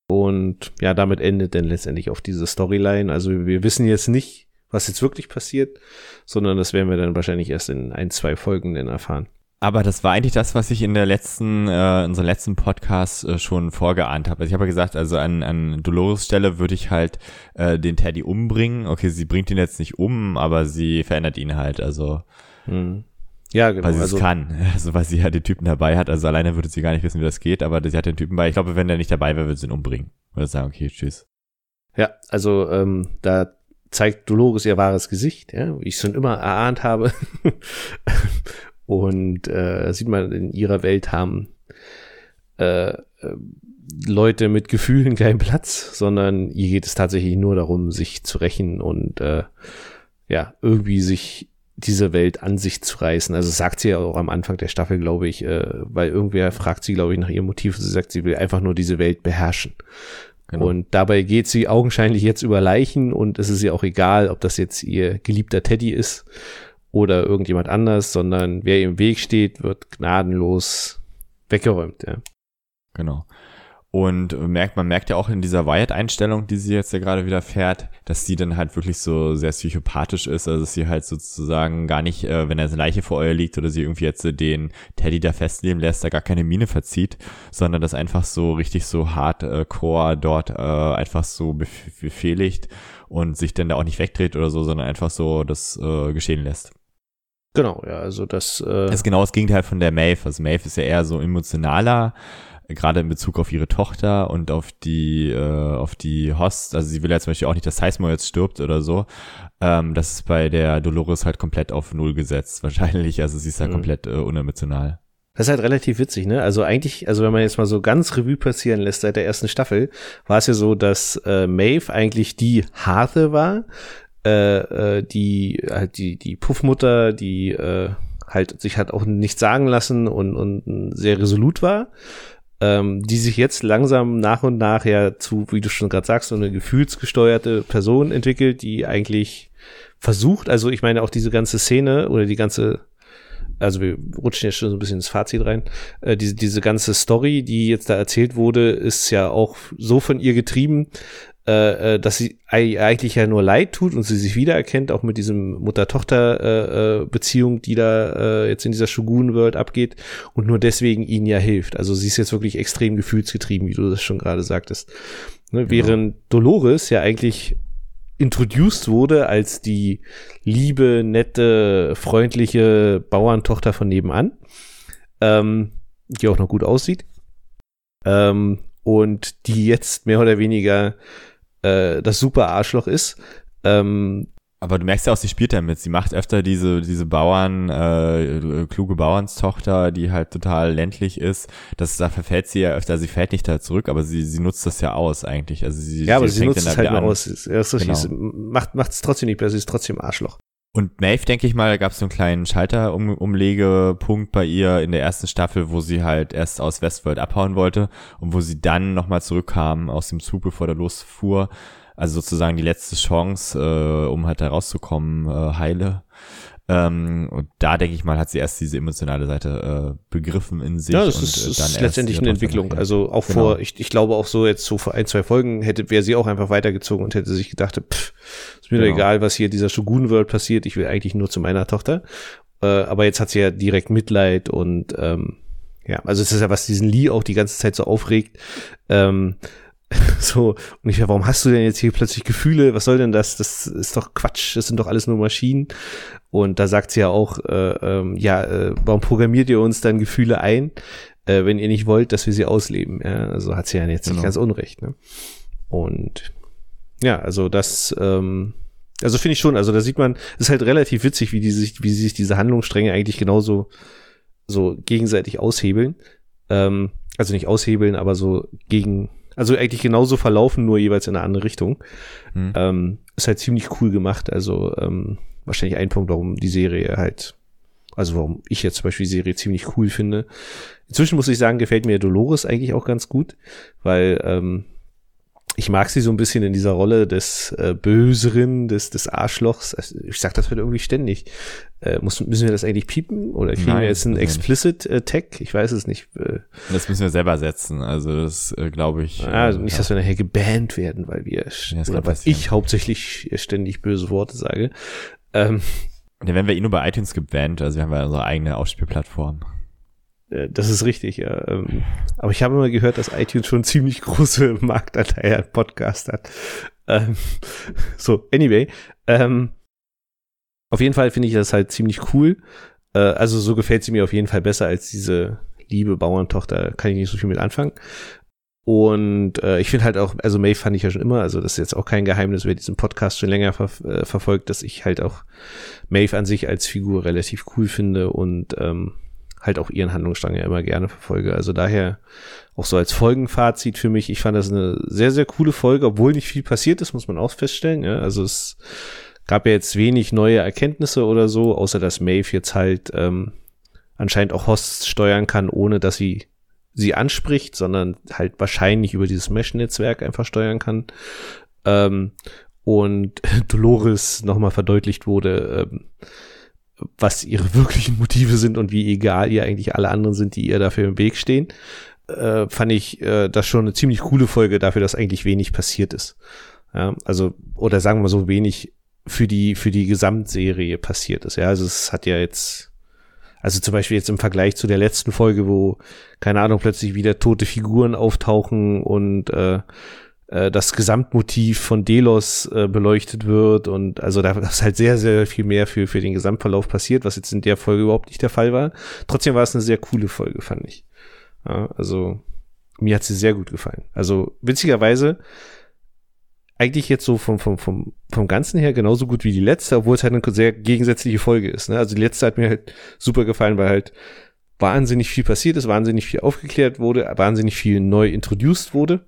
Und ja, damit endet dann letztendlich auf diese Storyline. Also wir wissen jetzt nicht, was jetzt wirklich passiert, sondern das werden wir dann wahrscheinlich erst in ein, zwei Folgen dann erfahren. Aber das war eigentlich das, was ich in der letzten, äh, in unserem letzten Podcast äh, schon vorgeahnt habe. Also ich habe ja gesagt, also an, an Dolores Stelle würde ich halt äh, den Teddy umbringen. Okay, sie bringt ihn jetzt nicht um, aber sie verändert ihn halt. Also hm. ja, genau. Weil sie also, es kann. Also weil sie ja den Typen dabei hat. Also alleine würde sie gar nicht wissen, wie das geht, aber sie hat den Typen bei. Ich glaube, wenn der nicht dabei wäre, würde sie ihn umbringen. Würde sagen, okay, tschüss. Ja, also ähm, da zeigt Dolores ihr wahres Gesicht, ja, wie ich schon immer erahnt habe. Und äh, sieht man, in ihrer Welt haben äh, äh, Leute mit Gefühlen keinen Platz, sondern ihr geht es tatsächlich nur darum, sich zu rächen und äh, ja, irgendwie sich diese Welt an sich zu reißen. Also sagt sie ja auch am Anfang der Staffel, glaube ich, äh, weil irgendwer fragt sie, glaube ich, nach ihrem Motiv. Sie sagt, sie will einfach nur diese Welt beherrschen. Genau. Und dabei geht sie augenscheinlich jetzt über Leichen und es ist ihr auch egal, ob das jetzt ihr geliebter Teddy ist oder irgendjemand anders, sondern wer im Weg steht, wird gnadenlos weggeräumt, ja. Genau. Und merkt, man merkt ja auch in dieser Wyatt-Einstellung, die sie jetzt ja gerade wieder fährt, dass sie dann halt wirklich so sehr psychopathisch ist, also dass sie halt sozusagen gar nicht, äh, wenn er eine Leiche vor euch liegt oder sie irgendwie jetzt den Teddy da festleben lässt, da gar keine Miene verzieht, sondern das einfach so richtig so hardcore dort äh, einfach so befehligt und sich dann da auch nicht wegdreht oder so, sondern einfach so das äh, geschehen lässt. Genau, ja, also das. Äh das ist genau das Gegenteil von der Maeve. Also Maeve ist ja eher so emotionaler, gerade in Bezug auf ihre Tochter und auf die, äh, auf die Host. Also sie will ja zum Beispiel auch nicht, dass Sizemore jetzt stirbt oder so. Ähm, das ist bei der Dolores halt komplett auf Null gesetzt, wahrscheinlich. Also sie ist halt mhm. komplett äh, unemotional. Das ist halt relativ witzig, ne? Also eigentlich, also wenn man jetzt mal so ganz Revue passieren lässt seit der ersten Staffel, war es ja so, dass äh, Maeve eigentlich die harte war, äh, äh, die halt die die Puffmutter, die äh, halt sich hat auch nichts sagen lassen und und sehr resolut war, ähm, die sich jetzt langsam nach und nach ja zu, wie du schon gerade sagst, so eine gefühlsgesteuerte Person entwickelt, die eigentlich versucht, also ich meine auch diese ganze Szene oder die ganze also wir rutschen jetzt schon so ein bisschen ins Fazit rein. Äh, diese, diese ganze Story, die jetzt da erzählt wurde, ist ja auch so von ihr getrieben, äh, äh, dass sie eigentlich ja nur leid tut und sie sich wiedererkennt, auch mit diesem Mutter-Tochter-Beziehung, die da jetzt in dieser Shogun-World abgeht und nur deswegen ihnen ja hilft. Also sie ist jetzt wirklich extrem gefühlsgetrieben, wie du das schon gerade sagtest. Ne? Genau. Während Dolores ja eigentlich introduced wurde als die liebe, nette, freundliche Bauerntochter von nebenan, ähm, die auch noch gut aussieht. Ähm, und die jetzt mehr oder weniger äh, das super Arschloch ist. Ähm, aber du merkst ja auch, sie spielt damit. Sie macht öfter diese, diese Bauern, äh, kluge Bauernstochter, die halt total ländlich ist. Das, da verfällt sie ja öfter. Sie fällt nicht da zurück, aber sie, sie nutzt das ja aus eigentlich. Also sie, ja, aber sie, sie nutzt es halt mal aus. Ja, ist richtig. Genau. Macht, macht es trotzdem nicht besser. Sie ist trotzdem Arschloch. Und Maeve, denke ich mal, gab es so einen kleinen Schalterumlegepunkt bei ihr in der ersten Staffel, wo sie halt erst aus Westworld abhauen wollte und wo sie dann nochmal zurückkam aus dem Zug, bevor der losfuhr also sozusagen die letzte Chance, äh, um halt da rauszukommen, äh, heile. Ähm, und da denke ich mal, hat sie erst diese emotionale Seite äh, begriffen in sich. Ja, das und, ist, äh, ist letztendlich eine Entwicklung. Also auch genau. vor, ich, ich glaube auch so jetzt so vor ein, zwei Folgen hätte, wäre sie auch einfach weitergezogen und hätte sich gedacht, pff, ist mir genau. egal, was hier dieser Shogun World passiert, ich will eigentlich nur zu meiner Tochter. Äh, aber jetzt hat sie ja direkt Mitleid und ähm, ja, also es ist ja, was diesen Lee auch die ganze Zeit so aufregt. Ähm, So, und ich, warum hast du denn jetzt hier plötzlich Gefühle? Was soll denn das? Das ist doch Quatsch, das sind doch alles nur Maschinen. Und da sagt sie ja auch, äh, ähm, ja, äh, warum programmiert ihr uns dann Gefühle ein, äh, wenn ihr nicht wollt, dass wir sie ausleben? Ja, also hat sie ja jetzt genau. nicht ganz unrecht. Ne? Und ja, also das, ähm, also finde ich schon, also da sieht man, ist halt relativ witzig, wie die sich, wie sich diese Handlungsstränge eigentlich genauso so gegenseitig aushebeln. Ähm, also nicht aushebeln, aber so gegen also eigentlich genauso verlaufen, nur jeweils in eine andere Richtung. Mhm. Ähm, ist halt ziemlich cool gemacht. Also ähm, wahrscheinlich ein Punkt, warum die Serie halt, also warum ich jetzt zum Beispiel die Serie ziemlich cool finde. Inzwischen muss ich sagen, gefällt mir Dolores eigentlich auch ganz gut, weil ähm, ich mag sie so ein bisschen in dieser Rolle des äh, Böseren, des, des Arschlochs. Also ich sag das halt irgendwie ständig. Äh, muss, müssen wir das eigentlich piepen? Oder kriegen Nein, wir jetzt einen explicit äh, Tag? Ich weiß es nicht. Äh, das müssen wir selber setzen. Also das äh, glaube ich. Ah, also nicht, ja. dass wir nachher gebannt werden, weil wir ja, oder weil ich hauptsächlich ständig böse Worte sage. Ähm, ja, wenn wir eh nur bei iTunes gebannt, also wir haben ja unsere eigene Ausspielplattform. Äh, das ist richtig, ja. Ähm, aber ich habe immer gehört, dass iTunes schon ziemlich große Marktanteil an Podcast hat. Ähm, so, anyway. Ähm, auf jeden Fall finde ich das halt ziemlich cool. Äh, also so gefällt sie mir auf jeden Fall besser als diese liebe Bauerntochter. Kann ich nicht so viel mit anfangen. Und äh, ich finde halt auch, also May fand ich ja schon immer, also das ist jetzt auch kein Geheimnis, wer diesen Podcast schon länger ver äh, verfolgt, dass ich halt auch Maeve an sich als Figur relativ cool finde und ähm, halt auch ihren Handlungsstrang ja immer gerne verfolge. Also daher auch so als Folgenfazit für mich, ich fand das eine sehr, sehr coole Folge, obwohl nicht viel passiert ist, muss man auch feststellen. Ja? Also es gab ja jetzt wenig neue Erkenntnisse oder so, außer dass Maeve jetzt halt ähm, anscheinend auch Hosts steuern kann, ohne dass sie sie anspricht, sondern halt wahrscheinlich über dieses Mesh-Netzwerk einfach steuern kann. Ähm, und Dolores nochmal verdeutlicht wurde, ähm, was ihre wirklichen Motive sind und wie egal ihr eigentlich alle anderen sind, die ihr dafür im Weg stehen, äh, fand ich äh, das schon eine ziemlich coole Folge dafür, dass eigentlich wenig passiert ist. Ja, also, oder sagen wir so, wenig für die, für die Gesamtserie passiert ist. Ja, also es hat ja jetzt, also zum Beispiel jetzt im Vergleich zu der letzten Folge, wo, keine Ahnung, plötzlich wieder tote Figuren auftauchen und äh, äh, das Gesamtmotiv von Delos äh, beleuchtet wird und also da ist halt sehr, sehr viel mehr für, für den Gesamtverlauf passiert, was jetzt in der Folge überhaupt nicht der Fall war. Trotzdem war es eine sehr coole Folge, fand ich. Ja, also mir hat sie sehr gut gefallen. Also witzigerweise eigentlich jetzt so vom, vom, vom, vom Ganzen her genauso gut wie die letzte, obwohl es halt eine sehr gegensätzliche Folge ist. Ne? Also die letzte hat mir halt super gefallen, weil halt wahnsinnig viel passiert ist, wahnsinnig viel aufgeklärt wurde, wahnsinnig viel neu introduced wurde.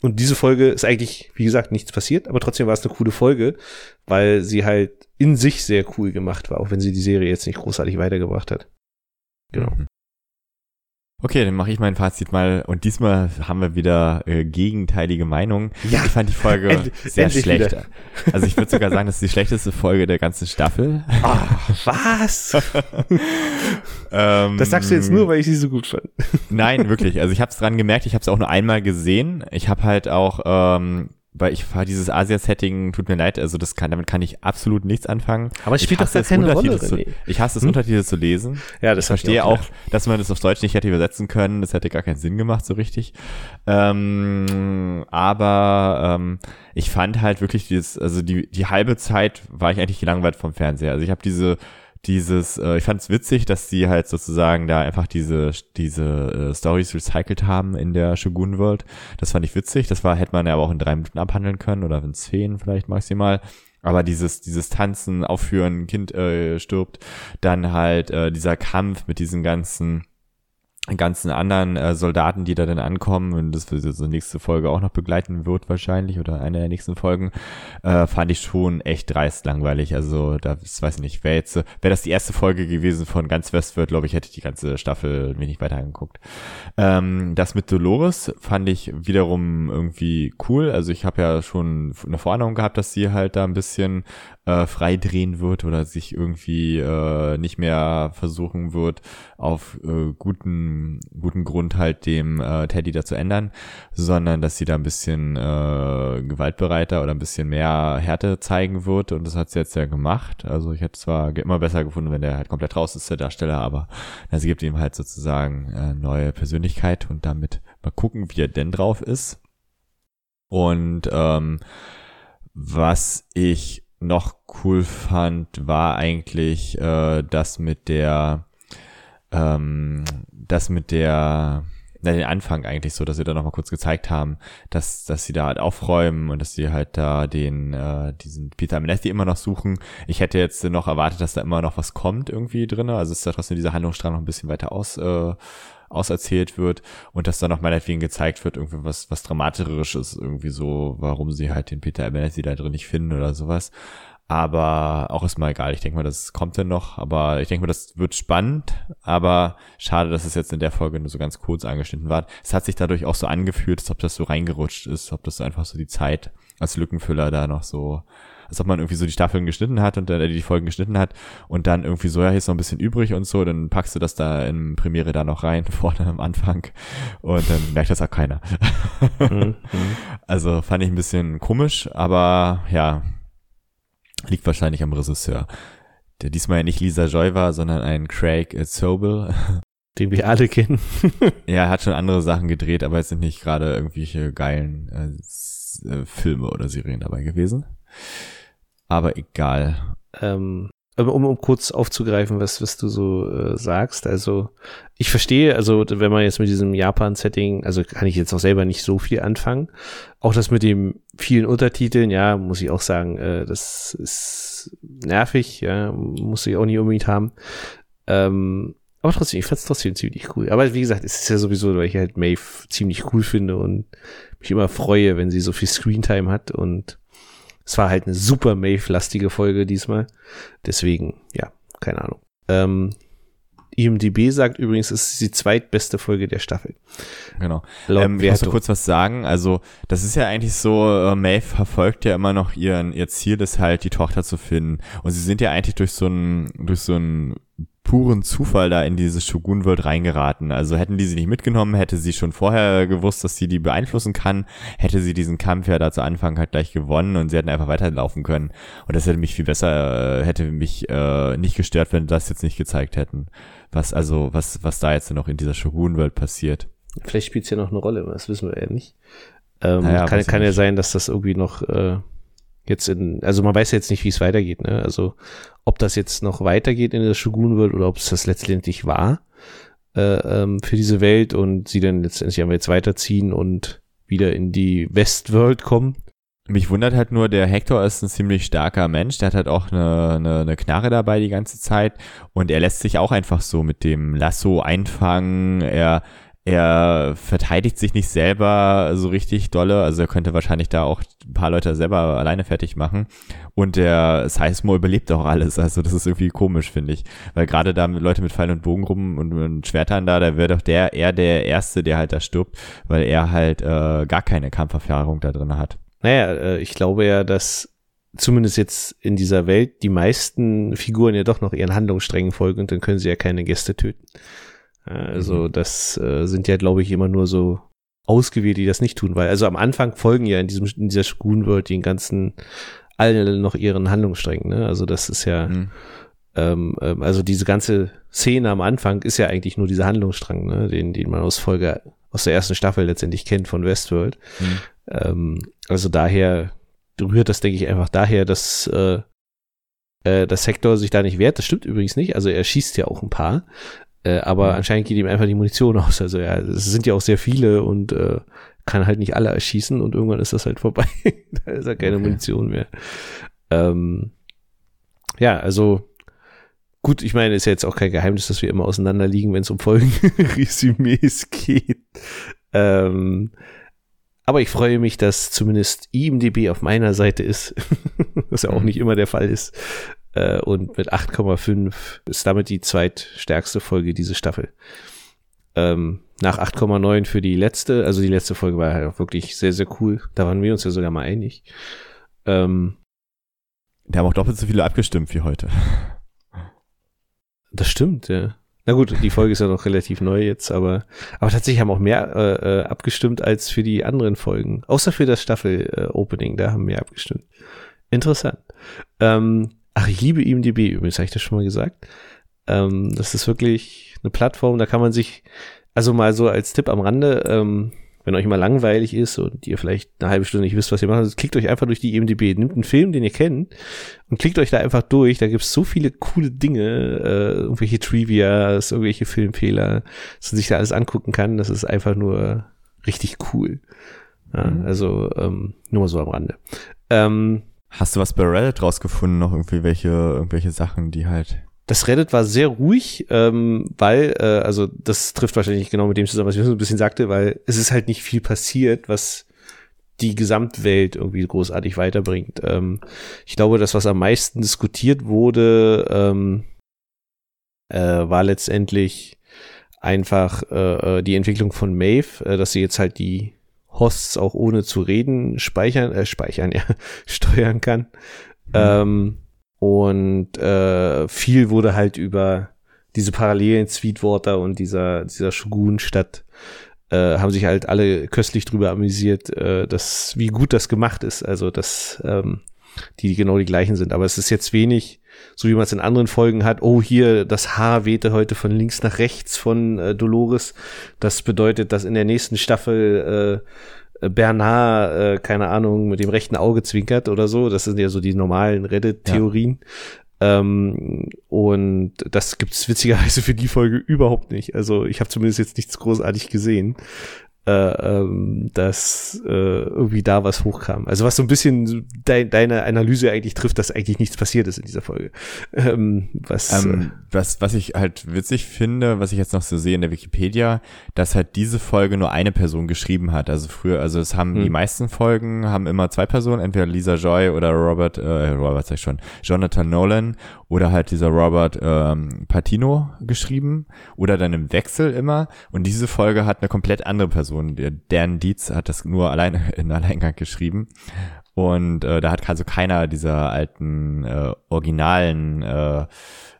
Und diese Folge ist eigentlich, wie gesagt, nichts passiert, aber trotzdem war es eine coole Folge, weil sie halt in sich sehr cool gemacht war, auch wenn sie die Serie jetzt nicht großartig weitergebracht hat. Genau. Mhm. Okay, dann mache ich mein Fazit mal und diesmal haben wir wieder äh, gegenteilige Meinungen. Ja, ich fand die Folge end, sehr schlecht. Wieder. Also ich würde sogar sagen, das ist die schlechteste Folge der ganzen Staffel. Oh, was? ähm, das sagst du jetzt nur, weil ich sie so gut fand. nein, wirklich. Also ich habe es dran gemerkt. Ich habe es auch nur einmal gesehen. Ich habe halt auch ähm, weil ich war dieses Asia-Setting, tut mir leid, also das kann, damit kann ich absolut nichts anfangen. Aber es spielt doch gar keine Rolle, zu. Ich hasse es, Hm? Untertitel zu lesen. Ja, das Ich verstehe auch auch, dass man das auf Deutsch nicht hätte übersetzen können. Das hätte gar keinen Sinn gemacht, so richtig. Ähm, aber ähm, ich fand halt wirklich dieses, also die, die halbe Zeit war ich eigentlich gelangweilt vom Fernseher. Also ich habe diese dieses, äh, ich fand es witzig, dass sie halt sozusagen da einfach diese diese äh, Stories recycelt haben in der Shogun World. Das fand ich witzig. Das war hätte man ja aber auch in drei Minuten abhandeln können oder in zehn vielleicht maximal. Aber dieses dieses Tanzen, Aufführen, Kind äh, stirbt, dann halt äh, dieser Kampf mit diesen ganzen ganzen anderen äh, Soldaten, die da dann ankommen und das wird so nächste Folge auch noch begleiten wird wahrscheinlich oder eine der nächsten Folgen, äh, fand ich schon echt dreist langweilig. Also da weiß ich nicht, wäre jetzt, wäre das die erste Folge gewesen von ganz Westworld, glaube ich, hätte ich die ganze Staffel mir nicht weiter angeguckt. Ähm, das mit Dolores fand ich wiederum irgendwie cool. Also ich habe ja schon eine Vorahnung gehabt, dass sie halt da ein bisschen äh, frei drehen wird oder sich irgendwie äh, nicht mehr versuchen wird, auf äh, guten, guten Grund halt dem äh, Teddy da zu ändern, sondern dass sie da ein bisschen äh, gewaltbereiter oder ein bisschen mehr Härte zeigen wird und das hat sie jetzt ja gemacht. Also ich hätte zwar immer besser gefunden, wenn der halt komplett raus ist, der Darsteller, aber sie gibt ihm halt sozusagen äh, neue Persönlichkeit und damit mal gucken, wie er denn drauf ist. Und ähm, was ich noch cool fand, war eigentlich äh, das mit der, ähm, das mit der, na, den Anfang eigentlich so, dass sie da nochmal kurz gezeigt haben, dass, dass sie da halt aufräumen und dass sie halt da den, äh, diesen Peter Amnesty immer noch suchen. Ich hätte jetzt noch erwartet, dass da immer noch was kommt irgendwie drinne. Also ist da trotzdem dieser Handlungsstrang noch ein bisschen weiter aus, äh, auserzählt wird und dass da noch meinetwegen gezeigt wird, irgendwie was, was Dramatischeres, irgendwie so, warum sie halt den Peter Abernathy da drin nicht finden oder sowas. Aber auch ist mal egal. Ich denke mal, das kommt dann noch. Aber ich denke mal, das wird spannend. Aber schade, dass es jetzt in der Folge nur so ganz kurz angeschnitten war. Es hat sich dadurch auch so angefühlt, als ob das so reingerutscht ist, ob das so einfach so die Zeit als Lückenfüller da noch so, als ob man irgendwie so die Staffeln geschnitten hat und dann äh, die Folgen geschnitten hat und dann irgendwie so, ja, hier ist noch ein bisschen übrig und so, dann packst du das da in Premiere da noch rein, vorne am Anfang und dann merkt das auch keiner. Mhm. Also fand ich ein bisschen komisch, aber ja, liegt wahrscheinlich am Regisseur. Der diesmal ja nicht Lisa Joy war, sondern ein Craig Sobel. Den wir alle kennen. ja, er hat schon andere Sachen gedreht, aber es sind nicht gerade irgendwelche geilen äh, äh, Filme oder Serien dabei gewesen. Aber egal. ähm, um, um kurz aufzugreifen, was, was du so äh, sagst, also ich verstehe, also wenn man jetzt mit diesem Japan-Setting, also kann ich jetzt auch selber nicht so viel anfangen. Auch das mit den vielen Untertiteln, ja, muss ich auch sagen, äh, das ist nervig, ja, muss ich auch nicht unbedingt haben. Ähm, aber trotzdem, ich fand's trotzdem ziemlich cool. Aber wie gesagt, es ist ja sowieso, weil ich halt Maeve ziemlich cool finde und mich immer freue, wenn sie so viel Screentime hat und es war halt eine super Maeve-lastige Folge diesmal. Deswegen, ja, keine Ahnung. Ähm, IMDB sagt übrigens, es ist die zweitbeste Folge der Staffel. Genau. Laut Ähm, ich muss kurz was sagen. Also, das ist ja eigentlich so, äh, Maeve verfolgt ja immer noch ihren, ihr Ziel, das halt die Tochter zu finden. Und sie sind ja eigentlich durch so einen, durch so einen puren Zufall da in diese Shogun-World reingeraten. Also hätten die sie nicht mitgenommen, hätte sie schon vorher gewusst, dass sie die beeinflussen kann, hätte sie diesen Kampf ja da zu Anfang halt gleich gewonnen und sie hätten einfach weiterlaufen können. Und das hätte mich viel besser, äh, hätte mich äh, nicht gestört, wenn das jetzt nicht gezeigt hätten. Was also, was, was da jetzt noch in dieser Shogun-World passiert. Vielleicht spielt es ja noch eine Rolle, das wissen wir ja nicht. Ähm, Naja, kann kann ja sein, dass das irgendwie noch äh, jetzt in, also man weiß ja jetzt nicht, wie es weitergeht, ne? Also ob das jetzt noch weitergeht in der Shogun World oder ob es das letztendlich war äh, ähm, für diese Welt und sie dann letztendlich einfach jetzt weiterziehen und wieder in die Westworld kommen. Mich wundert halt nur, der Hector ist ein ziemlich starker Mensch, der hat halt auch eine, eine, eine Knarre dabei die ganze Zeit und er lässt sich auch einfach so mit dem Lasso einfangen, er, er verteidigt sich nicht selber so richtig dolle, also er könnte wahrscheinlich da auch ein paar Leute selber alleine fertig machen und der Seismo überlebt auch alles, also das ist irgendwie komisch, finde ich, weil gerade da Leute mit Pfeil und Bogen rum und, und Schwertern da, da wäre doch der eher der Erste, der halt da stirbt, weil er halt äh, gar keine Kampferfahrung da drin hat. Naja, äh, ich glaube ja, dass zumindest jetzt in dieser Welt die meisten Figuren ja doch noch ihren Handlungssträngen folgen und dann können sie ja keine Gäste töten. Also Mhm. das äh, sind ja, glaube ich, immer nur so ausgewählt, die das nicht tun, weil also am Anfang folgen ja in diesem in dieser Shogun World den ganzen alle noch ihren Handlungssträngen, ne? Also das ist ja mhm. ähm, ähm, also diese ganze Szene am Anfang ist ja eigentlich nur dieser Handlungsstrang, ne? den den man aus Folge aus der ersten Staffel letztendlich kennt von Westworld. Mhm. Ähm, also daher rührt das denke ich einfach daher, dass äh, äh, dass Hector sich da nicht wehrt. Das stimmt übrigens nicht. Also er schießt ja auch ein paar. Äh, aber mhm. anscheinend geht ihm einfach die Munition aus. Also ja, es sind ja auch sehr viele und äh, kann halt nicht alle erschießen und irgendwann ist das halt vorbei. da ist ja keine okay. Munition mehr. Ähm, ja, also gut, ich meine, ist ja jetzt auch kein Geheimnis, dass wir immer auseinander liegen, wenn es um Folgenresümees geht. Ähm, aber ich freue mich, dass zumindest IMDB auf meiner Seite ist, was ja auch mhm. nicht immer der Fall ist. Äh, und mit 8,5 ist damit die zweitstärkste Folge diese Staffel. Ähm, nach 8,9 für die letzte, also die letzte Folge war halt auch wirklich sehr, sehr cool. Da waren wir uns ja sogar mal einig. Ähm, Wir haben auch doppelt so viele abgestimmt wie heute. Das stimmt, ja. Na gut, die Folge ist ja noch relativ neu jetzt, aber, aber tatsächlich haben auch mehr äh, äh abgestimmt als für die anderen Folgen. Außer für das Staffel-Opening, äh, da haben mehr abgestimmt. Interessant. Ähm, ach, ich liebe IMDB übrigens, habe ich das schon mal gesagt. Ähm, das ist wirklich eine Plattform, da kann man sich, also mal so als Tipp am Rande, ähm, wenn euch mal langweilig ist und ihr vielleicht eine halbe Stunde nicht wisst, was ihr macht, klickt euch einfach durch die IMDb, nimmt einen Film, den ihr kennt und klickt euch da einfach durch. Da gibt's so viele coole Dinge, äh, irgendwelche Trivias, irgendwelche Filmfehler, dass man sich da alles angucken kann. Das ist einfach nur richtig cool. Ja, mhm. Also ähm, nur mal so am Rande. Ähm, Hast du was bei Reddit rausgefunden, noch irgendwie welche, irgendwelche Sachen, die halt das Reddit war sehr ruhig, ähm, weil, äh, also das trifft wahrscheinlich genau mit dem zusammen, was ich so ein bisschen sagte, weil es ist halt nicht viel passiert, was die Gesamtwelt irgendwie großartig weiterbringt. Ähm, ich glaube, das, was am meisten diskutiert wurde, ähm, äh, war letztendlich einfach äh, äh, die Entwicklung von Maeve, äh, dass sie jetzt halt die Hosts auch ohne zu reden speichern, äh, speichern, ja, steuern kann. Mhm. Ähm, und äh, viel wurde halt über diese Parallelen Sweetwater und dieser, dieser Shogun-Stadt äh, haben sich halt alle köstlich drüber amüsiert, äh, dass, wie gut das gemacht ist. Also, dass ähm, die genau die gleichen sind. Aber es ist jetzt wenig, so wie man es in anderen Folgen hat. Oh, hier, das Haar wehte heute von links nach rechts von äh, Dolores. Das bedeutet, dass in der nächsten Staffel äh, Bernard, äh, keine Ahnung, mit dem rechten Auge zwinkert oder so. Das sind ja so die normalen Reddit-Theorien. Ja. Ähm, und das gibt's witzigerweise für die Folge überhaupt nicht. Also ich habe zumindest jetzt nichts großartig gesehen äh, ähm, dass äh, irgendwie da was hochkam. Also was so ein bisschen de deine Analyse eigentlich trifft, dass eigentlich nichts passiert ist in dieser Folge. Ähm, was, ähm, äh, was, was ich halt witzig finde, was ich jetzt noch so sehe in der Wikipedia, dass halt diese Folge nur eine Person geschrieben hat. Also früher, also es haben hm. die meisten Folgen haben immer zwei Personen, entweder Lisa Joy oder Robert, äh, Robert sag ich schon, Jonathan Nolan oder halt dieser Robert ähm, Patino geschrieben oder dann im Wechsel immer. Und diese Folge hat eine komplett andere Person. Der Dan Dietz hat das nur allein in Alleingang geschrieben. Und äh, da hat also keiner dieser alten äh, originalen äh,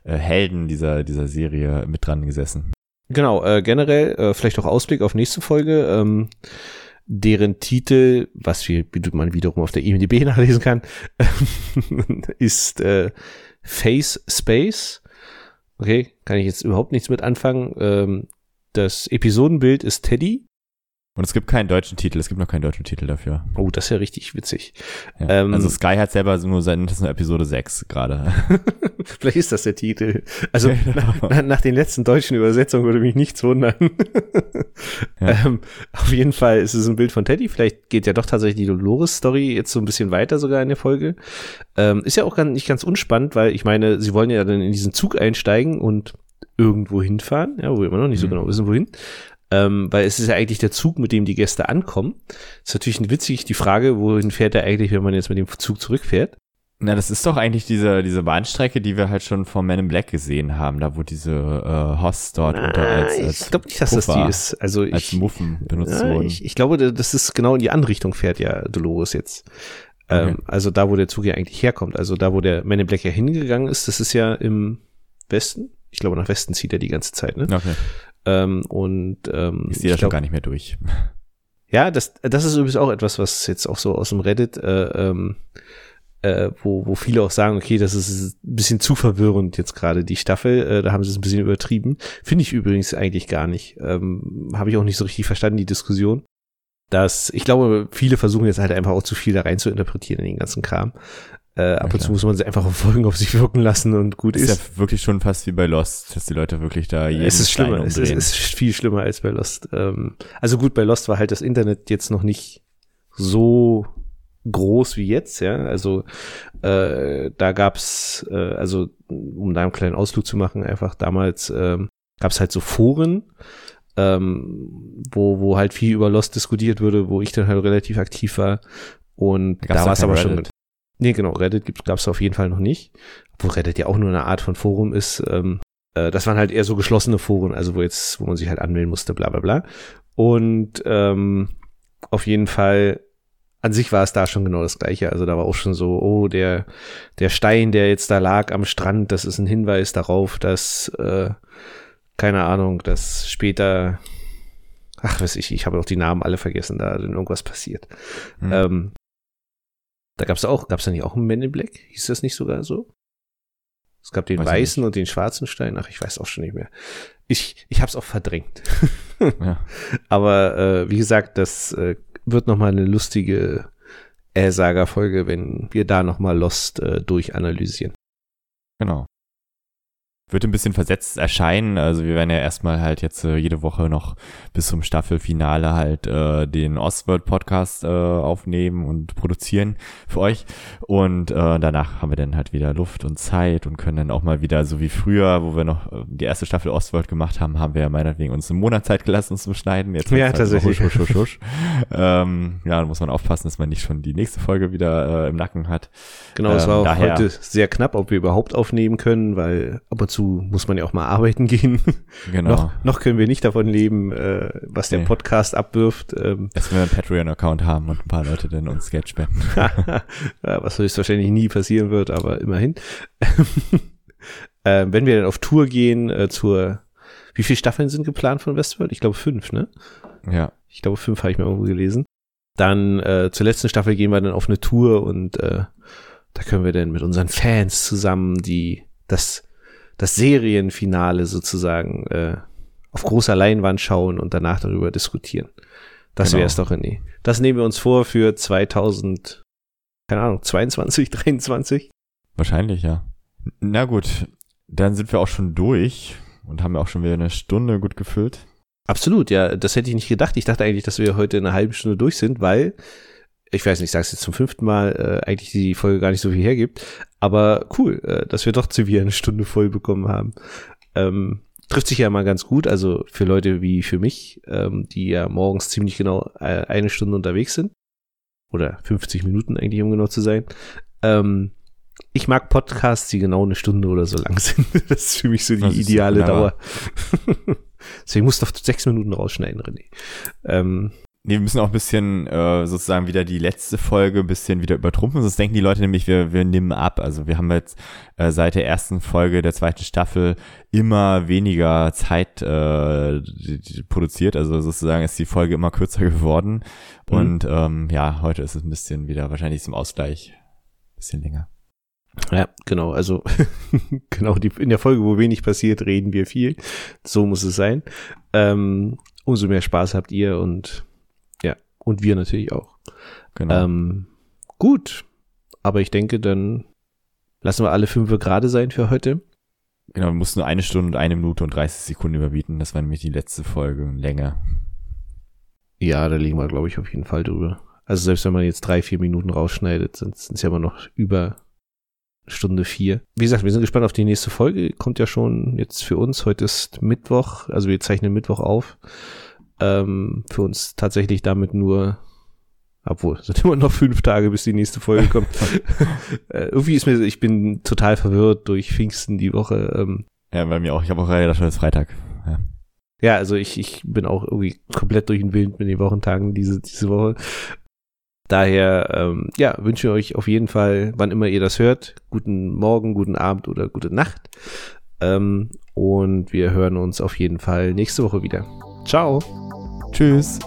äh, Helden dieser, dieser Serie mit dran gesessen. Genau, äh, generell, äh, vielleicht auch Ausblick auf nächste Folge. Ähm, deren Titel, was wir, man wiederum auf der IMDb nachlesen kann, ist äh, Face Space. Okay, kann ich jetzt überhaupt nichts mit anfangen. Ähm, das Episodenbild ist Teddy. Und es gibt keinen deutschen Titel, es gibt noch keinen deutschen Titel dafür. Oh, das ist ja richtig witzig. Ja. Ähm, also Sky hat selber nur sein, das ist nur Episode 6 gerade. Vielleicht ist das der Titel. Also genau. nach, nach, den letzten deutschen Übersetzungen würde mich nichts wundern. ja. ähm, auf jeden Fall ist es ein Bild von Teddy. Vielleicht geht ja doch tatsächlich die Dolores-Story jetzt so ein bisschen weiter sogar in der Folge. Ähm, ist ja auch ganz, nicht ganz unspannend, weil ich meine, sie wollen ja dann in diesen Zug einsteigen und irgendwo hinfahren, ja, wo wir immer noch nicht so mhm. genau wissen, wohin ähm, weil es ist ja eigentlich der Zug, mit dem die Gäste ankommen. ist natürlich witzig die Frage, wohin fährt er eigentlich, wenn man jetzt mit dem Zug zurückfährt? Na, das ist doch eigentlich diese, diese Bahnstrecke, die wir halt schon von Men in Black gesehen haben, da wo diese äh, Hosts dort Na, unter als, als Ich glaube nicht, dass Puffer, das die ist. Also ich, als Muffen benutzt na, wurden. Ich, ich glaube, das ist genau in die andere Richtung fährt ja Dolores jetzt. Ähm, okay. also da, wo der Zug ja eigentlich herkommt. Also da, wo der Men in Black ja hingegangen ist, das ist ja im Westen. Ich glaube, nach Westen zieht er die ganze Zeit, ne? Okay. Ähm, und ähm, ist die da schon gar nicht mehr durch. Ja, das, das ist übrigens auch etwas, was jetzt auch so aus dem Reddit, äh, ähm, äh, wo, wo viele auch sagen, okay, das ist ein bisschen zu verwirrend jetzt gerade die Staffel, äh, da haben sie es ein bisschen übertrieben. Finde ich übrigens eigentlich gar nicht. Ähm, Habe ich auch nicht so richtig verstanden, die Diskussion. Dass, ich glaube, viele versuchen jetzt halt einfach auch zu viel da rein zu interpretieren in den ganzen Kram. Äh, ab ja, und zu muss man sie einfach auf Folgen auf sich wirken lassen und gut ist. Ist ja wirklich schon fast wie bei Lost, dass die Leute wirklich da jeden Es ist schlimmer, es ist, es ist, viel schlimmer als bei Lost. Ähm, also gut, bei Lost war halt das Internet jetzt noch nicht so groß wie jetzt, ja. Also äh, da gab's, äh, also um da einen kleinen Ausflug zu machen, einfach damals ähm, gab's halt so Foren, ähm, wo, wo halt viel über Lost diskutiert wurde, wo ich dann halt relativ aktiv war. Und da, da war es aber Reddit. schon. Nee, genau, Reddit gab es auf jeden Fall noch nicht. Wo Reddit ja auch nur eine Art von Forum ist. Ähm, äh, das waren halt eher so geschlossene Foren, also wo jetzt, wo man sich halt anmelden musste, bla bla bla. Und ähm, auf jeden Fall, an sich war es da schon genau das gleiche. Also da war auch schon so, oh, der, der Stein, der jetzt da lag am Strand, das ist ein Hinweis darauf, dass, äh, keine Ahnung, dass später ach, weiß ich, ich habe auch die Namen alle vergessen, da irgendwas passiert. Mhm. Ähm, da gab es auch, gab es da nicht auch einen Men in Black? Hieß das nicht sogar so? Es gab den weiß weißen und den schwarzen Stein. Ach, ich weiß auch schon nicht mehr. Ich, ich habe es auch verdrängt. ja. Aber äh, wie gesagt, das äh, wird noch mal eine lustige äh-Saga-Folge, wenn wir da noch mal Lost äh, durchanalysieren. Genau wird ein bisschen versetzt erscheinen. Also wir werden ja erstmal halt jetzt äh, jede Woche noch bis zum Staffelfinale halt äh, den Ostworld Podcast äh, aufnehmen und produzieren für euch. Und äh, danach haben wir dann halt wieder Luft und Zeit und können dann auch mal wieder so wie früher, wo wir noch äh, die erste Staffel Ostworld gemacht haben, haben wir ja meinetwegen uns einen Monat Zeit gelassen, uns zu schneiden. Jetzt ja, halt tatsächlich. Husch, husch, husch, husch. ähm, ja, da muss man aufpassen, dass man nicht schon die nächste Folge wieder äh, im Nacken hat. Genau, es ähm, war auch daher, heute sehr knapp, ob wir überhaupt aufnehmen können, weil ab und zu dazu muss man ja auch mal arbeiten gehen. Genau. noch, noch können wir nicht davon leben, äh, was der nee. Podcast abwirft. Ähm. Dass wir einen Patreon-Account haben und ein paar Leute dann uns Geld spenden. was höchstwahrscheinlich nie passieren wird, aber immerhin. äh, wenn wir dann auf Tour gehen äh, zur, wie viele Staffeln sind geplant von Westworld? Ich glaube fünf, ne? Ja. Ich glaube fünf habe ich mir irgendwo gelesen. Dann äh, zur letzten Staffel gehen wir dann auf eine Tour und äh, da können wir dann mit unseren Fans zusammen die das das Serienfinale sozusagen äh, auf großer Leinwand schauen und danach darüber diskutieren. Das genau. wäre es doch, René. Das nehmen wir uns vor für 2000, keine Ahnung, 22, 23? Wahrscheinlich, ja. Na gut, dann sind wir auch schon durch und haben auch schon wieder eine Stunde gut gefüllt. Absolut, ja. Das hätte ich nicht gedacht. Ich dachte eigentlich, dass wir heute eine halbe Stunde durch sind, weil ich weiß nicht, ich sage es jetzt zum fünften Mal, äh, eigentlich die Folge gar nicht so viel hergibt. Aber cool, äh, dass wir doch zu wieder eine Stunde voll bekommen haben. Ähm, trifft sich ja mal ganz gut, also für Leute wie für mich, ähm, die ja morgens ziemlich genau äh, eine Stunde unterwegs sind. Oder 50 Minuten eigentlich, um genau zu sein. Ähm, ich mag Podcasts, die genau eine Stunde oder so lang sind. Das ist für mich so die das ideale Dauer. Deswegen musst du auf sechs Minuten rausschneiden, René. Ähm, Nee, wir müssen auch ein bisschen äh, sozusagen wieder die letzte Folge ein bisschen wieder übertrumpfen, sonst denken die Leute nämlich, wir, wir nehmen ab. Also wir haben jetzt äh, seit der ersten Folge der zweiten Staffel immer weniger Zeit äh, produziert. Also sozusagen ist die Folge immer kürzer geworden. Mhm. Und ähm, ja, heute ist es ein bisschen wieder wahrscheinlich zum Ausgleich ein bisschen länger. Ja, genau. Also genau die, in der Folge, wo wenig passiert, reden wir viel. So muss es sein. Ähm, umso mehr Spaß habt ihr und und wir natürlich auch. Genau. Ähm, gut. Aber ich denke, dann lassen wir alle fünf gerade sein für heute. Genau, wir mussten nur eine Stunde und eine Minute und 30 Sekunden überbieten. Das war nämlich die letzte Folge länger. Ja, da liegen wir, glaube ich, auf jeden Fall drüber. Also selbst wenn man jetzt drei, vier Minuten rausschneidet, sind es ja immer noch über Stunde vier. Wie gesagt, wir sind gespannt auf die nächste Folge. Kommt ja schon jetzt für uns. Heute ist Mittwoch, also wir zeichnen Mittwoch auf ähm, für uns tatsächlich damit nur, obwohl, es sind immer noch fünf Tage, bis die nächste Folge kommt. äh, irgendwie ist mir, ich bin total verwirrt durch Pfingsten die Woche. Ähm, ja, bei mir auch. Ich habe auch gerade schon als Freitag. Ja. ja, also ich, ich bin auch irgendwie komplett durch den Wind mit den Wochentagen diese, diese Woche. Daher, ähm, ja, wünsche ich euch auf jeden Fall, wann immer ihr das hört, guten Morgen, guten Abend oder gute Nacht. Ähm, und wir hören uns auf jeden Fall nächste Woche wieder. Ciao. Tschüss.